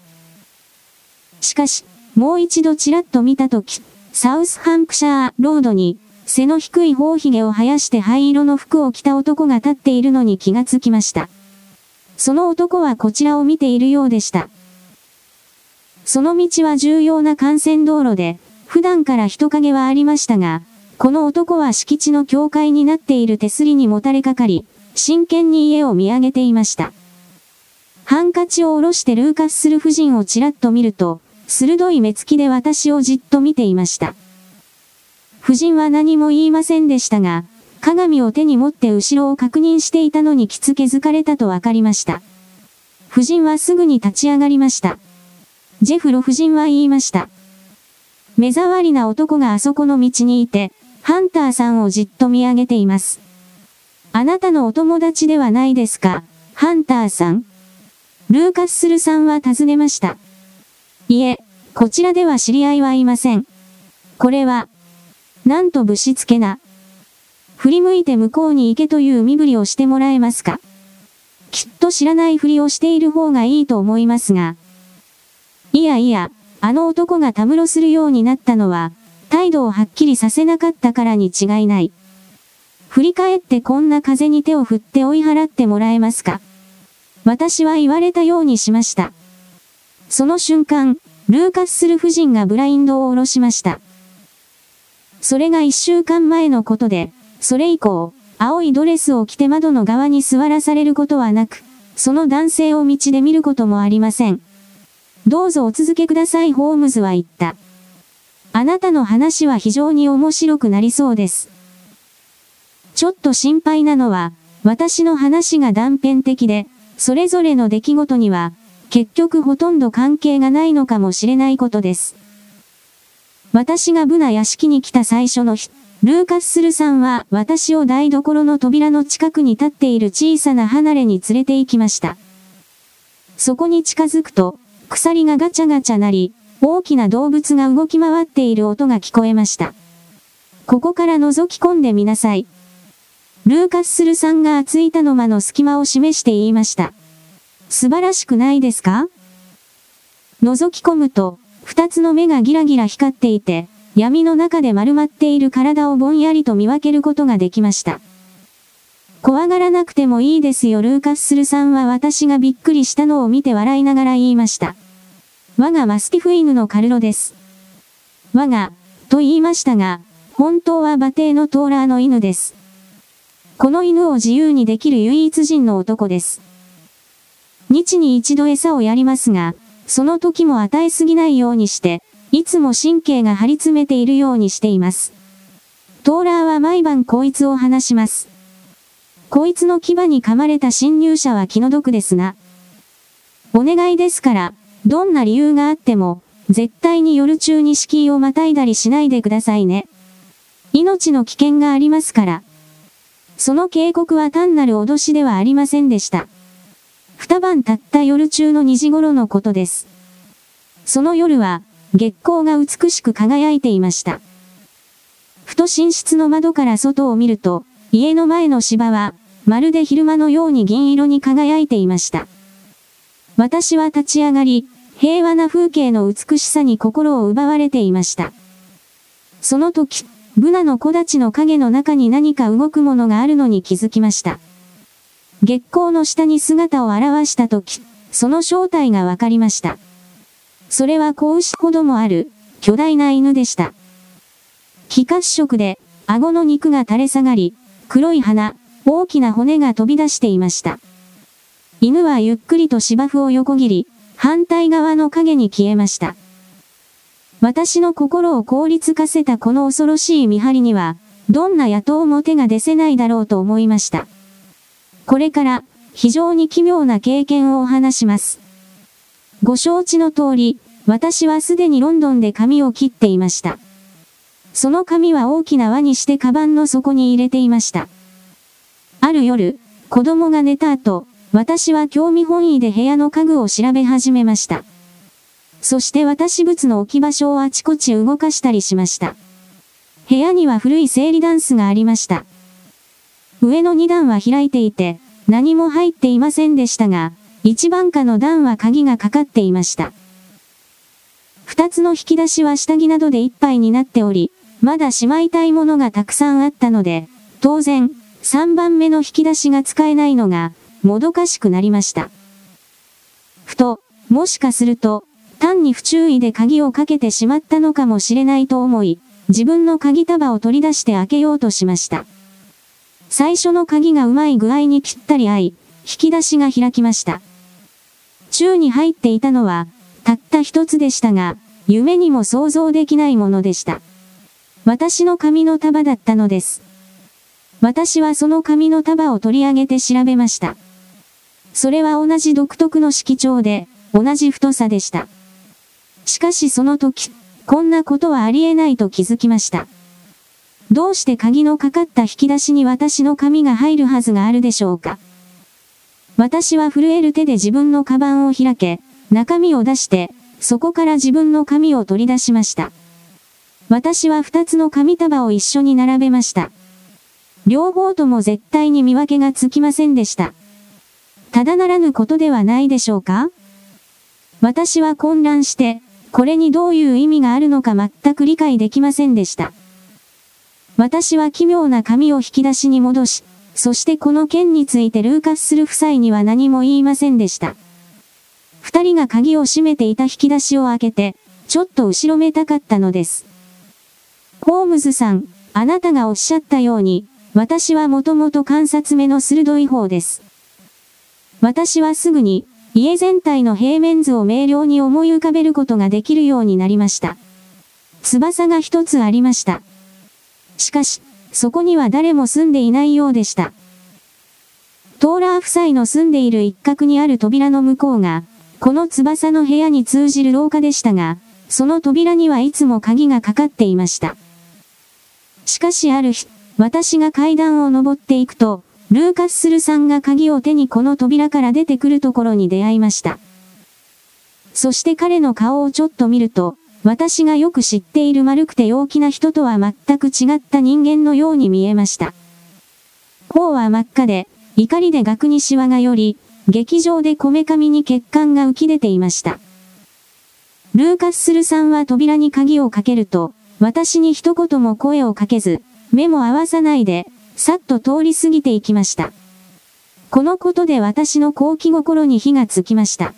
しかし、もう一度ちらっと見たとき、サウスハンプシャーロードに、背の低い頬髭を生やして灰色の服を着た男が立っているのに気がつきました。その男はこちらを見ているようでした。その道は重要な幹線道路で、普段から人影はありましたが、この男は敷地の境界になっている手すりにもたれかかり、真剣に家を見上げていました。ハンカチを下ろしてルーカスする夫人をちらっと見ると、鋭い目つきで私をじっと見ていました。夫人は何も言いませんでしたが、鏡を手に持って後ろを確認していたのにきつけづかれたとわかりました。夫人はすぐに立ち上がりました。ジェフロ夫人は言いました。目障りな男があそこの道にいて、ハンターさんをじっと見上げています。あなたのお友達ではないですか、ハンターさん。ルーカススルさんは尋ねました。いえ、こちらでは知り合いはいません。これは、なんとぶしつけな。振り向いて向こうに行けという身振りをしてもらえますか？きっと知らないふりをしている方がいいと思いますが。いやいや、あの男がたむろするようになったのは、態度をはっきりさせなかったからに違いない。振り返ってこんな風に手を振って追い払ってもらえますか？私は言われたようにしました。その瞬間、ルーカスする夫人がブラインドを下ろしました。それが一週間前のことで、それ以降、青いドレスを着て窓の側に座らされることはなく、その男性を道で見ることもありません。どうぞお続けくださいホームズは言った。あなたの話は非常に面白くなりそうです。ちょっと心配なのは、私の話が断片的で、それぞれの出来事には、結局ほとんど関係がないのかもしれないことです。私がブナ屋敷に来た最初の日、ルーカススルさんは私を台所の扉の近くに立っている小さな離れに連れて行きました。そこに近づくと、鎖がガチャガチャなり、大きな動物が動き回っている音が聞こえました。ここから覗き込んでみなさい。ルーカススルさんが厚い板の間の隙間を示して言いました。素晴らしくないですか？覗き込むと、二つの目がギラギラ光っていて、闇の中で丸まっている体をぼんやりと見分けることができました。怖がらなくてもいいですよルーカススルさんは私がびっくりしたのを見て笑いながら言いました。我がマスティフ犬のカルロです。我が、と言いましたが、本当は馬蹄のトーラーの犬です。この犬を自由にできる唯一人の男です。日に一度餌をやりますが、その時も与えすぎないようにして、いつも神経が張り詰めているようにしています。トーラーは毎晩こいつを話します。こいつの牙に噛まれた侵入者は気の毒ですが、お願いですから、どんな理由があっても、絶対に夜中に敷居をまたいだりしないでくださいね。命の危険がありますから。その警告は単なる脅しではありませんでした。二晩経った夜中の2時頃のことです。その夜は、月光が美しく輝いていました。ふと寝室の窓から外を見ると、家の前の芝は、まるで昼間のように銀色に輝いていました。私は立ち上がり、平和な風景の美しさに心を奪われていました。その時、ブナの木立の影の中に何か動くものがあるのに気づきました。月光の下に姿を現した時、その正体がわかりました。それは子牛ほどもある、巨大な犬でした。非褐色で、顎の肉が垂れ下がり、黒い鼻、大きな骨が飛び出していました。犬はゆっくりと芝生を横切り、反対側の影に消えました。私の心を凍りつかせたこの恐ろしい見張りには、どんな野党も手が出せないだろうと思いました。これから、非常に奇妙な経験をお話します。ご承知の通り、私はすでにロンドンで髪を切っていました。その髪は大きな輪にしてカバンの底に入れていました。ある夜、子供が寝た後、私は興味本位で部屋の家具を調べ始めました。そして私物の置き場所をあちこち動かしたりしました。部屋には古い整理ダンスがありました。上の2段は開いていて、何も入っていませんでしたが、一番下の段は鍵がかかっていました。二つの引き出しは下着などでいっぱいになっており、まだしまいたいものがたくさんあったので、当然、3番目の引き出しが使えないのが、もどかしくなりました。ふと、もしかすると、単に不注意で鍵をかけてしまったのかもしれないと思い、自分の鍵束を取り出して開けようとしました。最初の鍵がうまい具合にぴったり合い、引き出しが開きました。宙に入っていたのは、たった一つでしたが、夢にも想像できないものでした。私の髪の束だったのです。私はその紙の束を取り上げて調べました。それは同じ独特の色調で、同じ太さでした。しかしその時、こんなことはありえないと気づきました。どうして鍵のかかった引き出しに私の紙が入るはずがあるでしょうか？私は震える手で自分のカバンを開け、中身を出して、そこから自分の紙を取り出しました。私は二つの紙束を一緒に並べました。両方とも絶対に見分けがつきませんでした。ただならぬことではないでしょうか？私は混乱して、これにどういう意味があるのか全く理解できませんでした。私は奇妙な紙を引き出しに戻し、そしてこの件についてルーカスする夫妻には何も言いませんでした。二人が鍵を閉めていた引き出しを開けて、ちょっと後ろめたかったのです。ホームズさん、あなたがおっしゃったように、私はもともと観察目の鋭い方です。私はすぐに、家全体の平面図を明瞭に思い浮かべることができるようになりました。翼が一つありました。しかし、そこには誰も住んでいないようでした。トーラー夫妻の住んでいる一角にある扉の向こうが、この翼の部屋に通じる廊下でしたが、その扉にはいつも鍵がかかっていました。しかしある日、私が階段を登っていくと、ルーカッスルさんが鍵を手にこの扉から出てくるところに出会いました。そして彼の顔をちょっと見ると、私がよく知っている丸くて陽気な人とは全く違った人間のように見えました。頬は真っ赤で、怒りで額にシワが寄り、劇場でこめかみに血管が浮き出ていました。ルーカッスルさんは扉に鍵をかけると、私に一言も声をかけず、目も合わさないで、さっと通り過ぎていきました。このことで私の好奇心に火がつきました。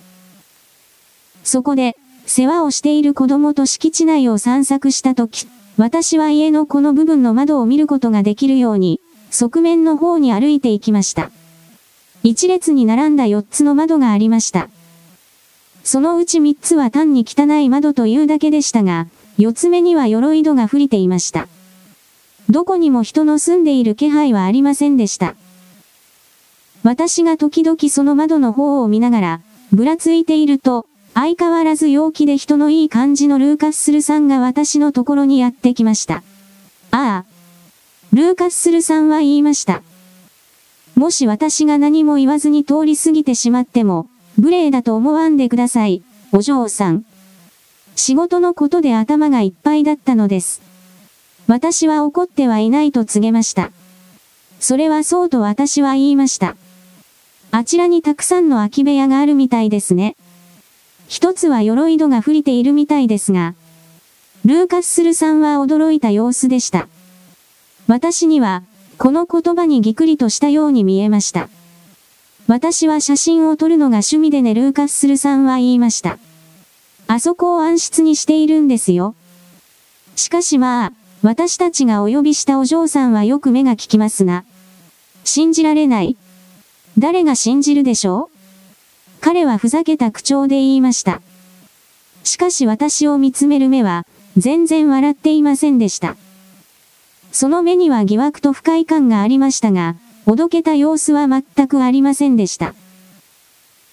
そこで、世話をしている子供と敷地内を散策したとき、私は家のこの部分の窓を見ることができるように、側面の方に歩いていきました。一列に並んだ4つの窓がありました。そのうち3つは単に汚い窓というだけでしたが、4つ目には鎧戸が降りていました。どこにも人の住んでいる気配はありませんでした。私が時々その窓の方を見ながら、ぶらついていると、相変わらず陽気で人のいい感じのルーカススルさんが私のところにやってきました。ああ。ルーカススルさんは言いました。もし私が何も言わずに通り過ぎてしまっても、無礼だと思わんでください、お嬢さん。仕事のことで頭がいっぱいだったのです。私は怒ってはいないと告げました。それはそうと私は言いました。あちらにたくさんの空き部屋があるみたいですね。一つは鎧戸が降りているみたいですが、ルーカススルさんは驚いた様子でした。私には、この言葉にぎくりとしたように見えました。私は写真を撮るのが趣味でねルーカススルさんは言いました。あそこを暗室にしているんですよ。しかしまあ、私たちがお呼びしたお嬢さんはよく目が利きますが、信じられない。誰が信じるでしょう？彼はふざけた口調で言いました。しかし私を見つめる目は、全然笑っていませんでした。その目には疑惑と不快感がありましたが、おどけた様子は全くありませんでした。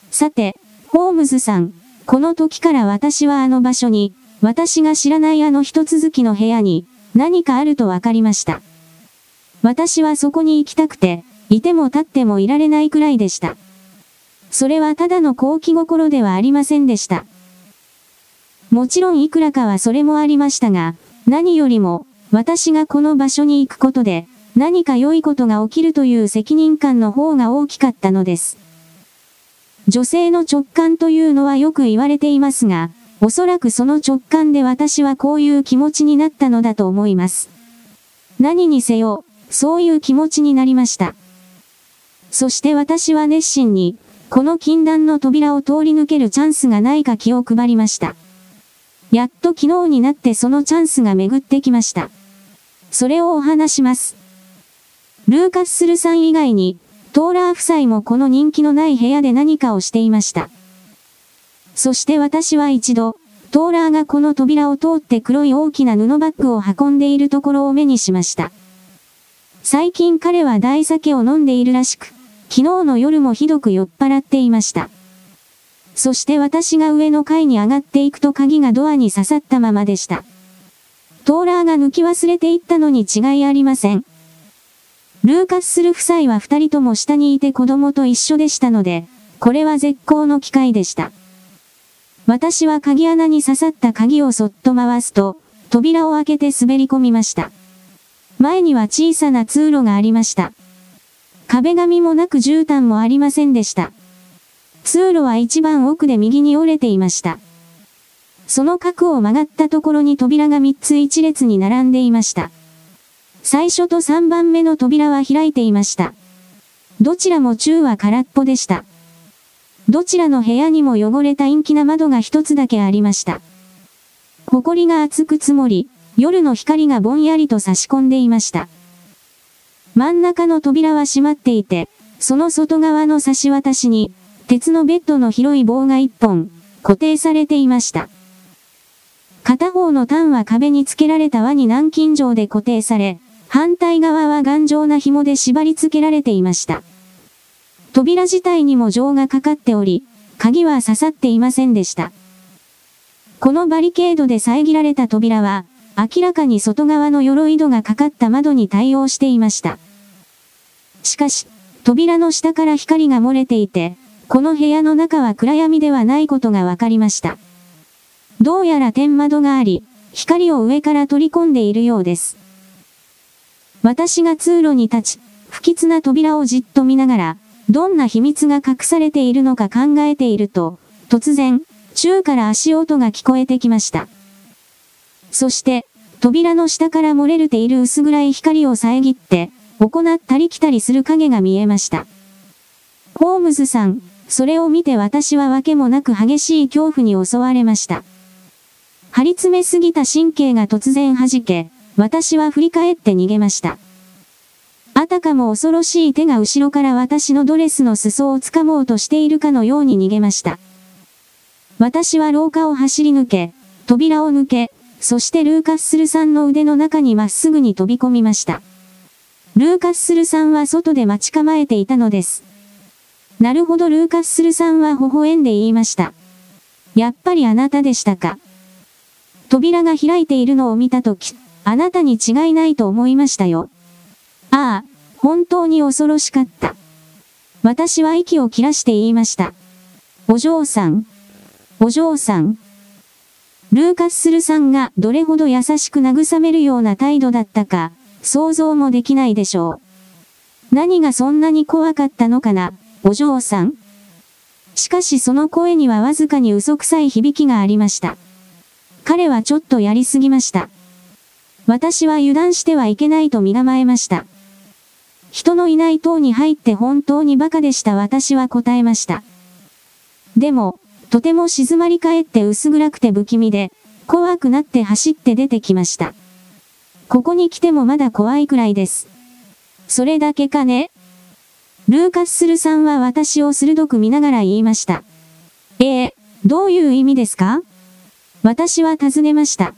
さて、ホームズさん、この時から私はあの場所に、私が知らないあの一続きの部屋に、何かあるとわかりました。私はそこに行きたくて、いても立ってもいられないくらいでした。それはただの好奇心ではありませんでした。もちろんいくらかはそれもありましたが、何よりも、私がこの場所に行くことで、何か良いことが起きるという責任感の方が大きかったのです。女性の直感というのはよく言われていますが、おそらくその直感で私はこういう気持ちになったのだと思います。何にせよ、そういう気持ちになりました。そして私は熱心に、この禁断の扉を通り抜けるチャンスがないか気を配りました。やっと昨日になってそのチャンスが巡ってきました。それをお話します。ルーカス・スルさん以外に、トーラー夫妻もこの人気のない部屋で何かをしていました。そして私は一度、トーラーがこの扉を通って黒い大きな布バッグを運んでいるところを目にしました。最近彼は大酒を飲んでいるらしく、昨日の夜もひどく酔っ払っていました。そして私が上の階に上がっていくと鍵がドアに刺さったままでした。トーラーが抜き忘れていったのに違いありません。ルーカスする夫妻は二人とも下にいて子供と一緒でしたので、これは絶好の機会でした。私は鍵穴に刺さった鍵をそっと回すと、扉を開けて滑り込みました。前には小さな通路がありました。壁紙もなく絨毯もありませんでした。通路は一番奥で右に折れていました。その角を曲がったところに扉が3つ一列に並んでいました。最初と3番目の扉は開いていました。どちらも中は空っぽでした。どちらの部屋にも汚れた陰気な窓が一つだけありました。埃が厚く積もり、夜の光がぼんやりと差し込んでいました。真ん中の扉は閉まっていて、その外側の差し渡しに、鉄のベッドの広い棒が一本、固定されていました。片方の端は壁に付けられた輪に南京錠で固定され、反対側は頑丈な紐で縛り付けられていました。扉自体にも錠がかかっており、鍵は刺さっていませんでした。このバリケードで遮られた扉は、明らかに外側の鎧戸がかかった窓に対応していました。しかし、扉の下から光が漏れていて、この部屋の中は暗闇ではないことが分かりました。どうやら天窓があり、光を上から取り込んでいるようです。私が通路に立ち、不吉な扉をじっと見ながら、どんな秘密が隠されているのか考えていると、突然、宙から足音が聞こえてきました。そして、扉の下から漏れるている薄暗い光を遮って、行ったり来たりする影が見えました。ホームズさん、それを見て私はわけもなく激しい恐怖に襲われました。張り詰めすぎた神経が突然弾け、私は振り返って逃げました。あたかも恐ろしい手が後ろから私のドレスの裾を掴もうとしているかのように逃げました。私は廊下を走り抜け、扉を抜け、そしてルーカッスルさんの腕の中にまっすぐに飛び込みました。ルーカッスルさんは外で待ち構えていたのです。なるほどルーカッスルさんは微笑んで言いました。やっぱりあなたでしたか。扉が開いているのを見たとき、あなたに違いないと思いましたよ。ああ、本当に恐ろしかった。私は息を切らして言いました。お嬢さん。お嬢さん。ルーカススルさんがどれほど優しく慰めるような態度だったか、想像もできないでしょう。何がそんなに怖かったのかな、お嬢さん。しかしその声にはわずかに嘘くさい響きがありました。彼はちょっとやりすぎました。私は油断してはいけないと身構えました。人のいない塔に入って本当に馬鹿でした私は答えました。でも、とても静まり返って薄暗くて不気味で、怖くなって走って出てきました。ここに来てもまだ怖いくらいです。それだけかね？ルーカススルさんは私を鋭く見ながら言いました。ええ、どういう意味ですか？私は尋ねました。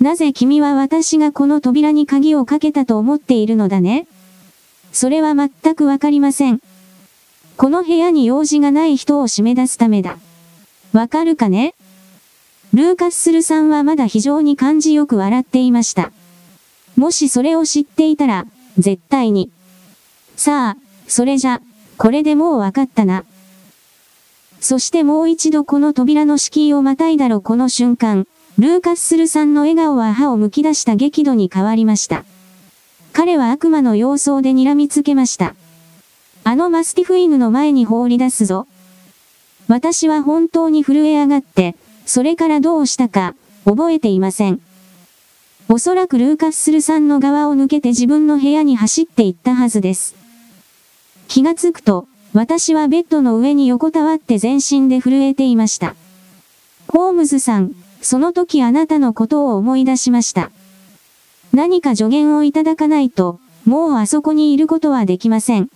なぜ君は私がこの扉に鍵をかけたと思っているのだね？それは全くわかりません。この部屋に用事がない人を締め出すためだ。わかるかね？ルーカススルさんはまだ非常に感じよく笑っていました。もしそれを知っていたら、絶対に。さあ、それじゃ、これでもうわかったな。そしてもう一度この扉の敷居をまたいだろこの瞬間、ルーカススルさんの笑顔は歯を剥き出した激怒に変わりました。彼は悪魔の様相で睨みつけました。あのマスティフ犬の前に放り出すぞ。私は本当に震え上がって、それからどうしたか、覚えていません。おそらくルーカススルさんの側を抜けて自分の部屋に走って行ったはずです。気がつくと、私はベッドの上に横たわって全身で震えていました。ホームズさん、その時あなたのことを思い出しました。何か助言をいただかないと、もうあそこにいることはできません。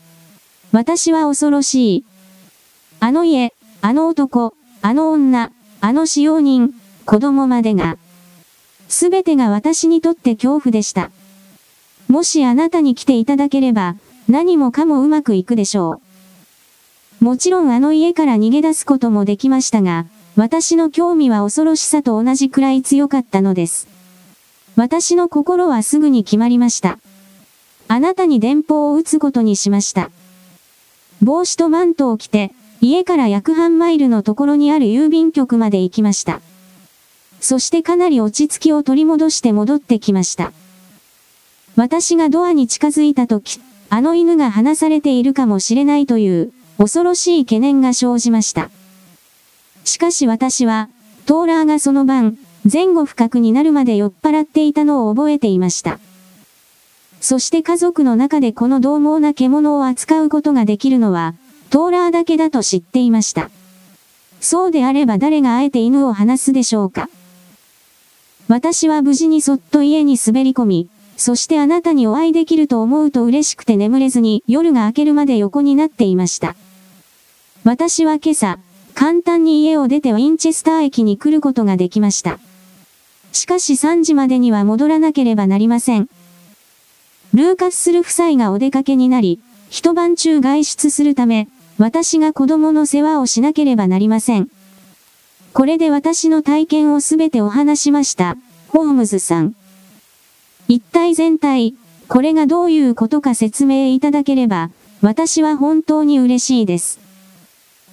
私は恐ろしい。あの家、あの男、あの女、あの使用人、子供までが。すべてが私にとって恐怖でした。もしあなたに来ていただければ、何もかもうまくいくでしょう。もちろんあの家から逃げ出すこともできましたが、私の興味は恐ろしさと同じくらい強かったのです。私の心はすぐに決まりました。あなたに電報を打つことにしました。帽子とマントを着て、家から約半マイルのところにある郵便局まで行きました。そしてかなり落ち着きを取り戻して戻ってきました。私がドアに近づいたとき、あの犬が離されているかもしれないという恐ろしい懸念が生じました。しかし私は、トーラーがその晩、前後不覚になるまで酔っ払っていたのを覚えていました。そして家族の中でこの獰猛な獣を扱うことができるのは、トーラーだけだと知っていました。そうであれば誰があえて犬を離すでしょうか。私は無事にそっと家に滑り込み、そしてあなたにお会いできると思うと嬉しくて眠れずに夜が明けるまで横になっていました。私は今朝、簡単に家を出てウィンチェスター駅に来ることができました。しかし3時までには戻らなければなりません。ルーカスする夫妻がお出かけになり、一晩中外出するため、私が子供の世話をしなければなりません。これで私の体験をすべてお話しました。ホームズさん。一体全体、これがどういうことか説明いただければ、私は本当に嬉しいです。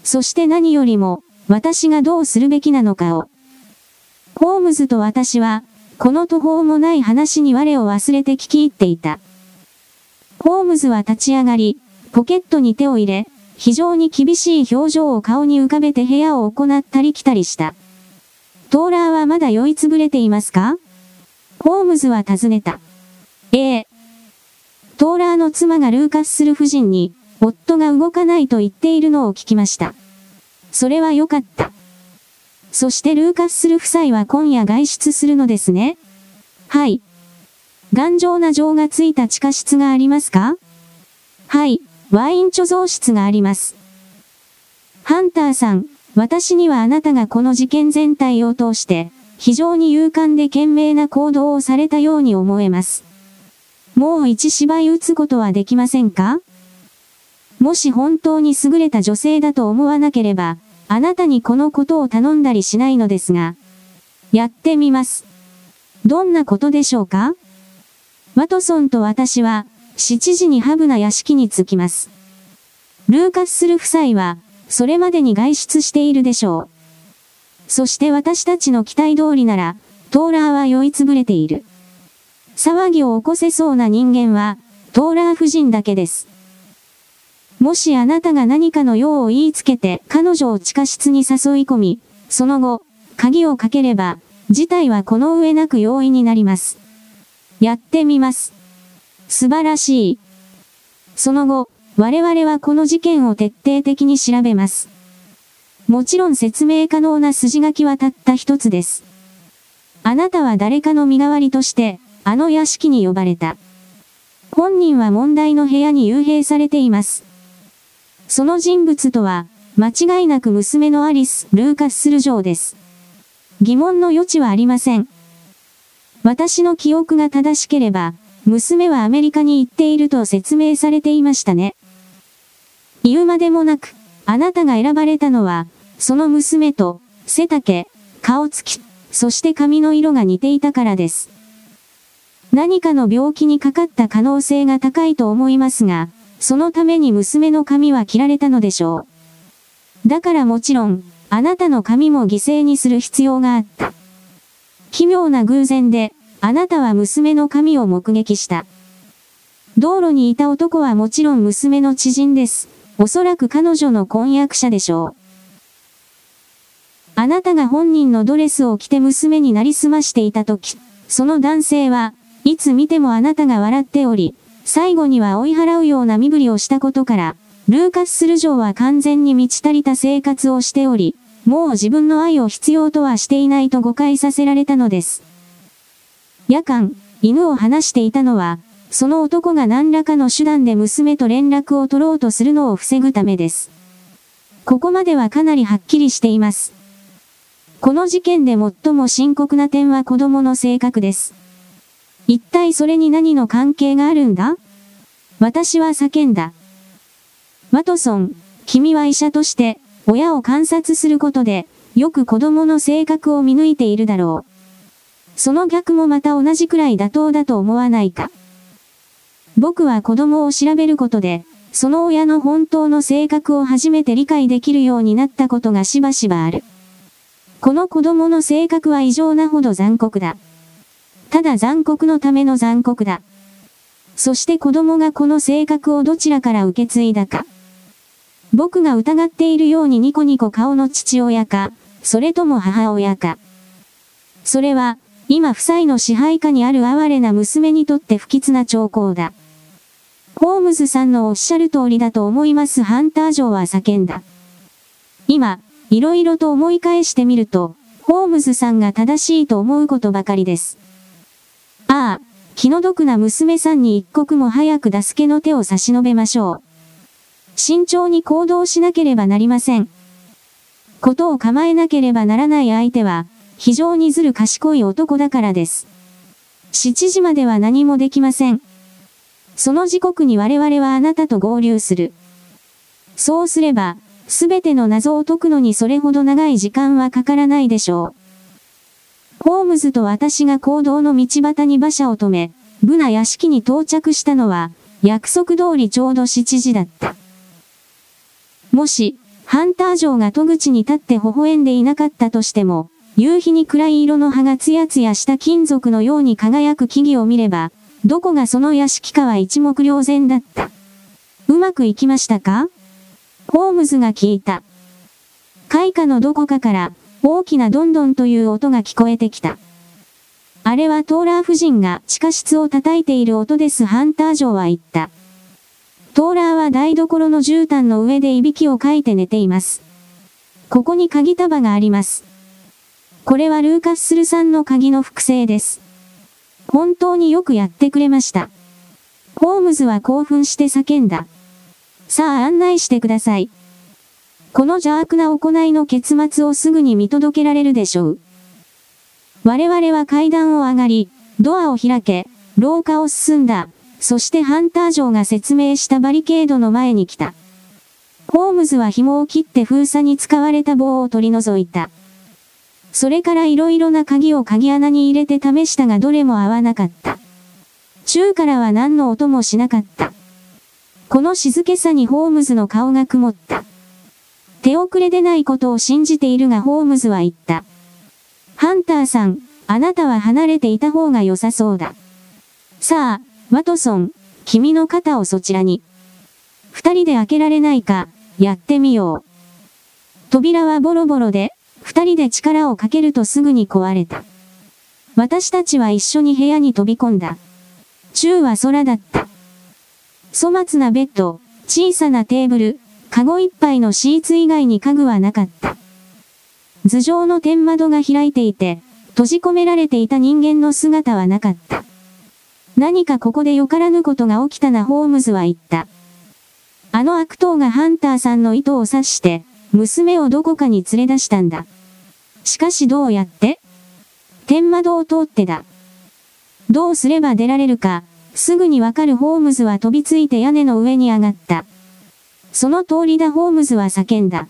そして何よりも、私がどうするべきなのかを。ホームズと私は、この途方もない話に我を忘れて聞き入っていた。ホームズは立ち上がり、ポケットに手を入れ、非常に厳しい表情を顔に浮かべて部屋を行ったり来たりした。トーラーはまだ酔いつぶれていますか？ホームズは尋ねた。ええ。トーラーの妻がルーカスする夫人に、夫が動かないと言っているのを聞きました。それは良かった。そしてルーカスする夫妻は今夜外出するのですね。はい。頑丈な錠がついた地下室がありますか？はい、ワイン貯蔵室があります。ハンターさん、私にはあなたがこの事件全体を通して、非常に勇敢で賢明な行動をされたように思えます。もう一芝居打つことはできませんか？もし本当に優れた女性だと思わなければ、あなたにこのことを頼んだりしないのですが、やってみます。どんなことでしょうか？ワトソンと私は、7時にハブな屋敷に着きます。ルーカスする夫妻は、それまでに外出しているでしょう。そして私たちの期待通りなら、トーラーは酔いつぶれている。騒ぎを起こせそうな人間は、トーラー夫人だけです。もしあなたが何かの用を言いつけて彼女を地下室に誘い込み、その後、鍵をかければ、事態はこの上なく容易になります。やってみます。素晴らしい。その後、我々はこの事件を徹底的に調べます。もちろん説明可能な筋書きはたった一つです。あなたは誰かの身代わりとして、あの屋敷に呼ばれた。本人は問題の部屋に幽閉されています。その人物とは、間違いなく娘のアリス・ルーカス・スルジョーです。疑問の余地はありません。私の記憶が正しければ、娘はアメリカに行っていると説明されていましたね。言うまでもなく、あなたが選ばれたのは、その娘と、背丈、顔つき、そして髪の色が似ていたからです。何かの病気にかかった可能性が高いと思いますが、そのために娘の髪は切られたのでしょう。だからもちろん、あなたの髪も犠牲にする必要があった。奇妙な偶然で、あなたは娘の髪を目撃した。道路にいた男はもちろん娘の知人です。おそらく彼女の婚約者でしょう。あなたが本人のドレスを着て娘になりすましていたとき、その男性はいつ見てもあなたが笑っており、最後には追い払うような身振りをしたことから、ルーカス・スルジョーは完全に満ち足りた生活をしており、もう自分の愛を必要とはしていないと誤解させられたのです。夜間、犬を離していたのは、その男が何らかの手段で娘と連絡を取ろうとするのを防ぐためです。ここまではかなりはっきりしています。この事件で最も深刻な点は子供の性格です。一体それに何の関係があるんだ？私は叫んだ。ワトソン、君は医者として、親を観察することで、よく子供の性格を見抜いているだろう。その逆もまた同じくらい妥当だと思わないか。僕は子供を調べることで、その親の本当の性格を初めて理解できるようになったことがしばしばある。この子供の性格は異常なほど残酷だ。ただ残酷のための残酷だ。そして子供がこの性格をどちらから受け継いだか。僕が疑っているようにニコニコ顔の父親か、それとも母親か。それは、今夫妻の支配下にある哀れな娘にとって不吉な兆候だ。ホームズさんのおっしゃる通りだと思いますハンター城は叫んだ。今、いろいろと思い返してみると、ホームズさんが正しいと思うことばかりです。ああ、気の毒な娘さんに一刻も早く助けの手を差し伸べましょう。慎重に行動しなければなりません。ことを構えなければならない相手は、非常にずる賢い男だからです。7時までは何もできません。その時刻に我々はあなたと合流する。そうすれば、すべての謎を解くのにそれほど長い時間はかからないでしょう。ホームズと私が行動の道端に馬車を止め、ブナ屋敷に到着したのは、約束通りちょうど7時だった。もし、ハンター城が戸口に立って微笑んでいなかったとしても、夕日に暗い色の葉がツヤツヤした金属のように輝く木々を見れば、どこがその屋敷かは一目瞭然だった。うまくいきましたか？ホームズが聞いた。開花のどこかから大きなどんどんという音が聞こえてきた。あれはトーラー夫人が地下室を叩いている音ですハンター城は言った。トーラーは台所の絨毯の上でいびきをかいて寝ています。ここに鍵束があります。これはルーカススルさんの鍵の複製です。本当によくやってくれました。ホームズは興奮して叫んだ。さあ案内してください。この邪悪な行いの結末をすぐに見届けられるでしょう。我々は階段を上がり、ドアを開け、廊下を進んだ。そしてハンター城が説明したバリケードの前に来た。ホームズは紐を切って封鎖に使われた棒を取り除いた。それから色々な鍵を鍵穴に入れて試したがどれも合わなかった。中からは何の音もしなかった。この静けさにホームズの顔が曇った。手遅れでないことを信じているがホームズは言った。ハンターさん、あなたは離れていた方が良さそうだ。さあ、ワトソン、君の肩をそちらに。二人で開けられないか、やってみよう。扉はボロボロで、二人で力をかけるとすぐに壊れた。私たちは一緒に部屋に飛び込んだ。宙は空だった。粗末なベッド、小さなテーブル、カゴ一杯のシーツ以外に家具はなかった。頭上の天窓が開いていて、閉じ込められていた人間の姿はなかった。何かここでよからぬことが起きたなホームズは言った。あの悪党がハンターさんの糸を刺して、娘をどこかに連れ出したんだ。しかしどうやって？天窓を通ってだ。どうすれば出られるか、すぐにわかるホームズは飛びついて屋根の上に上がった。その通りだホームズは叫んだ。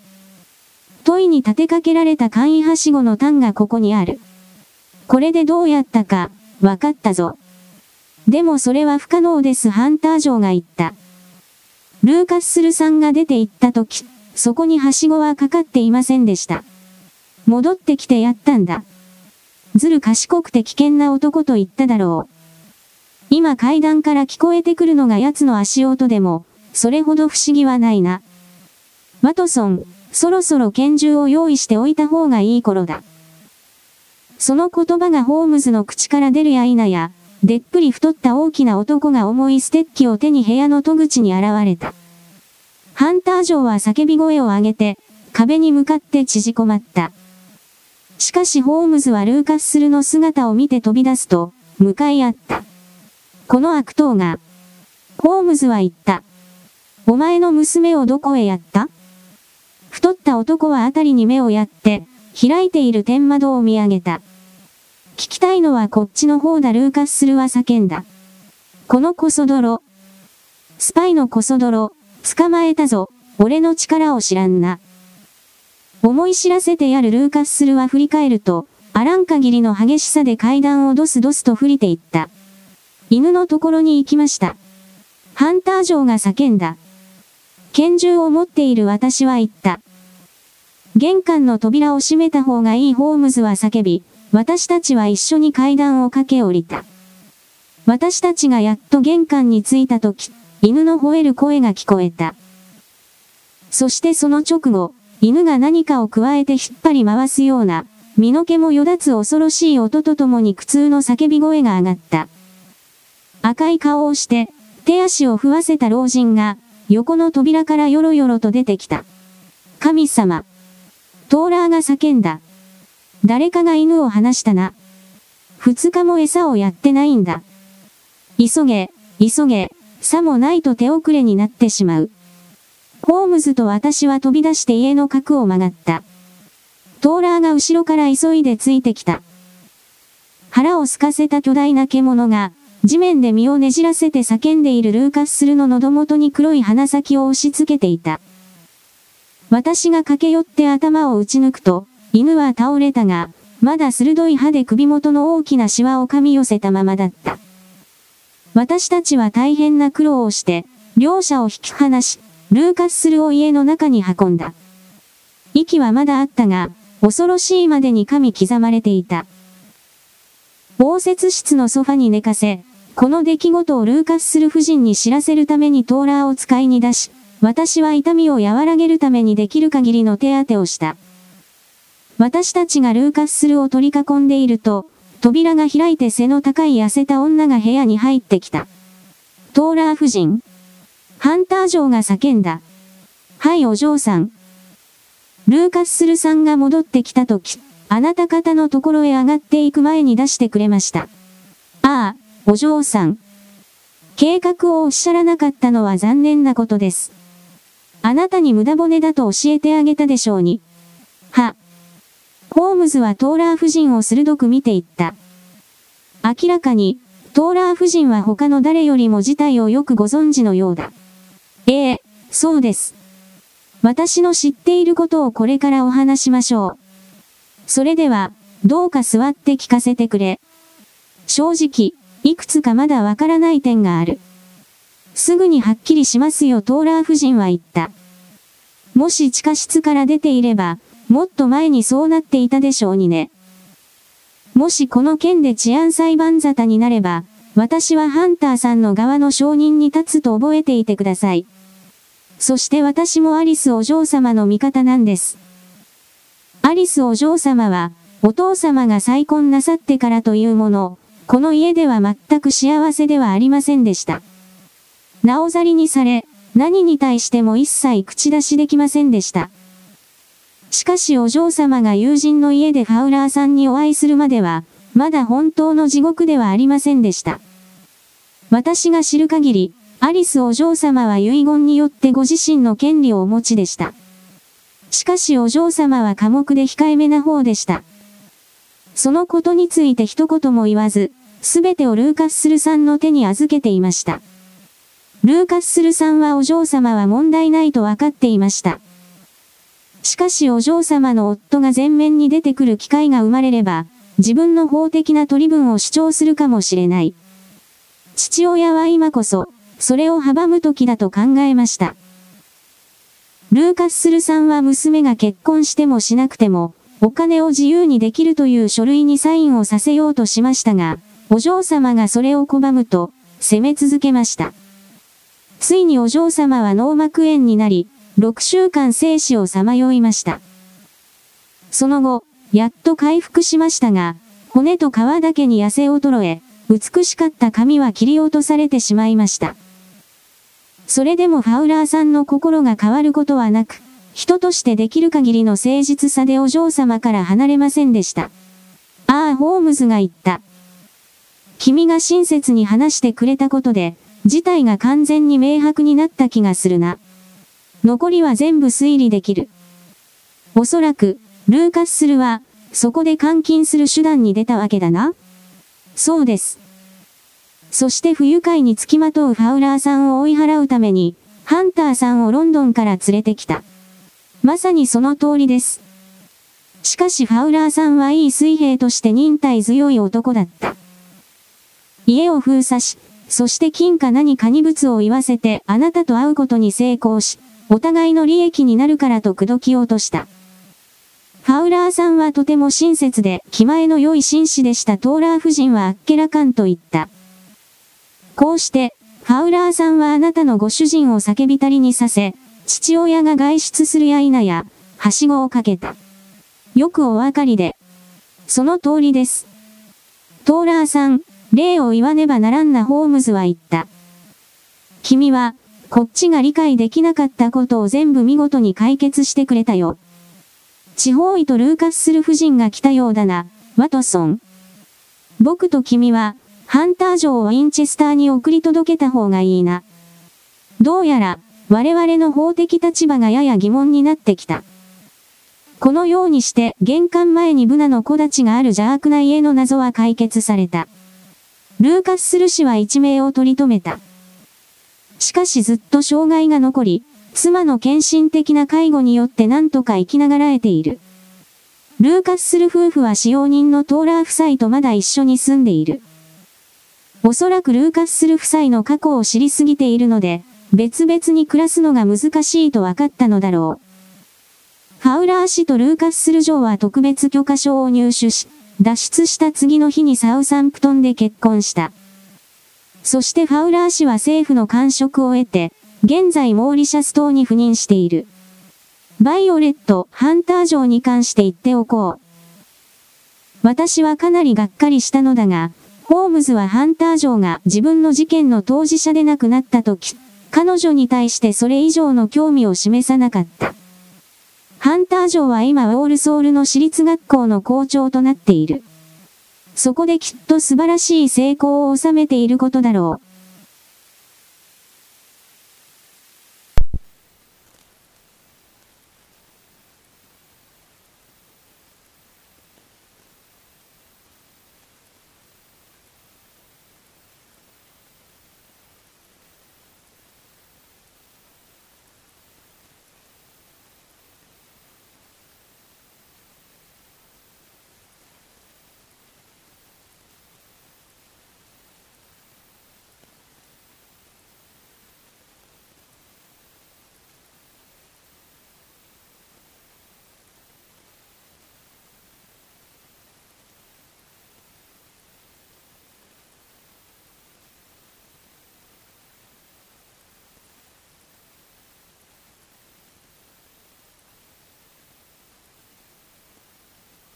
問いに立てかけられた簡易はしごの単がここにある。これでどうやったか、わかったぞ。でもそれは不可能ですハンター城が言った。ルーカススルさんが出て行った時、そこにはしごはかかっていませんでした。戻ってきてやったんだ。ずる賢くて危険な男と言っただろう。今階段から聞こえてくるのが奴の足音でも、それほど不思議はないな。ワトソン、そろそろ拳銃を用意しておいた方がいい頃だ。その言葉がホームズの口から出るや否や、でっぷり太った大きな男が重いステッキを手に部屋の戸口に現れた。ハンター城は叫び声を上げて、壁に向かって縮こまった。しかしホームズはルーカススルの姿を見て飛び出すと、向かい合った。この悪党が、ホームズは言った。お前の娘をどこへやった？太った男はあたりに目をやって、開いている天窓を見上げた。聞きたいのはこっちの方だルーカススルは叫んだ。このコソ泥。スパイのコソ泥、捕まえたぞ、俺の力を知らんな。思い知らせてやるルーカススルは振り返ると、あらん限りの激しさで階段をドスドスと降りていった。犬のところに行きました。ハンター城が叫んだ。拳銃を持っている私は言った。玄関の扉を閉めた方がいいホームズは叫び、私たちは一緒に階段を駆け下りた。私たちがやっと玄関に着いた時、犬の吠える声が聞こえた。そしてその直後、犬が何かを加えて引っ張り回すような、身の毛もよだつ恐ろしい音とともに苦痛の叫び声が上がった。赤い顔をして、手足を踏わせた老人が、横の扉からよろよろと出てきた。神様。トーラーが叫んだ。誰かが犬を離したな。二日も餌をやってないんだ。急げ、急げ、さもないと手遅れになってしまう。ホームズと私は飛び出して家の角を曲がった。トーラーが後ろから急いでついてきた。腹を空かせた巨大な獣が、地面で身をねじらせて叫んでいるルーカススルの喉元に黒い鼻先を押し付けていた。私が駆け寄って頭を打ち抜くと、犬は倒れたが、まだ鋭い歯で首元の大きなシワを噛み寄せたままだった。私たちは大変な苦労をして、両者を引き離し、ルーカススルを家の中に運んだ。息はまだあったが、恐ろしいまでに噛み刻まれていた。応接室のソファに寝かせ、この出来事をルーカススル夫人に知らせるためにトーラーを使いに出し、私は痛みを和らげるためにできる限りの手当てをした。私たちがルーカススルを取り囲んでいると、扉が開いて背の高い痩せた女が部屋に入ってきた。トーラー夫人。ハンター城が叫んだ。はいお嬢さん。ルーカススルさんが戻ってきたとき、あなた方のところへ上がっていく前に出してくれました。ああ、お嬢さん。計画をおっしゃらなかったのは残念なことです。あなたに無駄骨だと教えてあげたでしょうに。は、ホームズはトーラー夫人を鋭く見ていった。明らかに、トーラー夫人は他の誰よりも事態をよくご存知のようだ。ええ、そうです。私の知っていることをこれからお話しましょう。それでは、どうか座って聞かせてくれ。正直、いくつかまだわからない点がある。すぐにはっきりしますよトーラー夫人は言った。もし地下室から出ていれば、もっと前にそうなっていたでしょうにね。もしこの件で治安裁判沙汰になれば、私はハンターさんの側の証人に立つと覚えていてください。そして私もアリスお嬢様の味方なんです。アリスお嬢様は、お父様が再婚なさってからというもの、この家では全く幸せではありませんでした。なおざりにされ、何に対しても一切口出しできませんでした。しかしお嬢様が友人の家でファウラーさんにお会いするまでは、まだ本当の地獄ではありませんでした。私が知る限り、アリスお嬢様は遺言によってご自身の権利をお持ちでした。しかしお嬢様は寡黙で控えめな方でした。そのことについて一言も言わず、すべてをルーカススルさんの手に預けていました。ルーカススルさんはお嬢様は問題ないと分かっていました。しかしお嬢様の夫が前面に出てくる機会が生まれれば、自分の法的な取り分を主張するかもしれない。父親は今こそ、それを阻む時だと考えました。ルーカススルさんは娘が結婚してもしなくても、お金を自由にできるという書類にサインをさせようとしましたが、お嬢様がそれを拒むと、責め続けました。ついにお嬢様は脳膜炎になり、6週間生死をさまよいました。その後、やっと回復しましたが、骨と皮だけに痩せ衰え、美しかった髪は切り落とされてしまいました。それでもファウラーさんの心が変わることはなく、人としてできる限りの誠実さでお嬢様から離れませんでした。ああ、ホームズが言った。君が親切に話してくれたことで、事態が完全に明白になった気がするな。残りは全部推理できる。おそらく、ルーカススルは、そこで監禁する手段に出たわけだな。そうです。そして不愉快につきまとうファウラーさんを追い払うために、ハンターさんをロンドンから連れてきた。まさにその通りです。しかしファウラーさんはいい水兵として忍耐強い男だった。家を封鎖し、そして金か何かに物を言わせてあなたと会うことに成功し、お互いの利益になるからと口説きようとした。ファウラーさんはとても親切で気前の良い紳士でしたトーラー夫人はあっけらかんと言った。こうして、ファウラーさんはあなたのご主人を叫びたりにさせ、父親が外出するや否や、はしごをかけた。よくお分かりで。その通りです。トーラーさん、礼を言わねばならんなホームズは言った。君は、こっちが理解できなかったことを全部見事に解決してくれたよ。地方医とルーカスする夫人が来たようだな、ワトソン。僕と君は、ハンター城をウィンチスターに送り届けた方がいいな。どうやら、我々の法的立場がやや疑問になってきた。このようにして、玄関前にブナの木立がある邪悪な家の謎は解決された。ルーカススル氏は一命を取り留めた。しかしずっと障害が残り、妻の献身的な介護によって何とか生きながらえている。ルーカスする夫婦は使用人のトーラー夫妻とまだ一緒に住んでいる。おそらくルーカスする夫妻の過去を知りすぎているので、別々に暮らすのが難しいと分かったのだろう。ファウラー氏とルーカスする城は特別許可証を入手し、脱出した次の日にサウサンプトンで結婚した。そしてファウラー氏は政府の官職を得て、現在モーリシャス島に赴任している。バイオレット、ハンター城に関して言っておこう。私はかなりがっかりしたのだが、ホームズはハンター城が自分の事件の当事者で亡くなった時、彼女に対してそれ以上の興味を示さなかった。ハンター城は今ウォールソールの私立学校の校長となっている。そこできっと素晴らしい成功を収めていることだろう。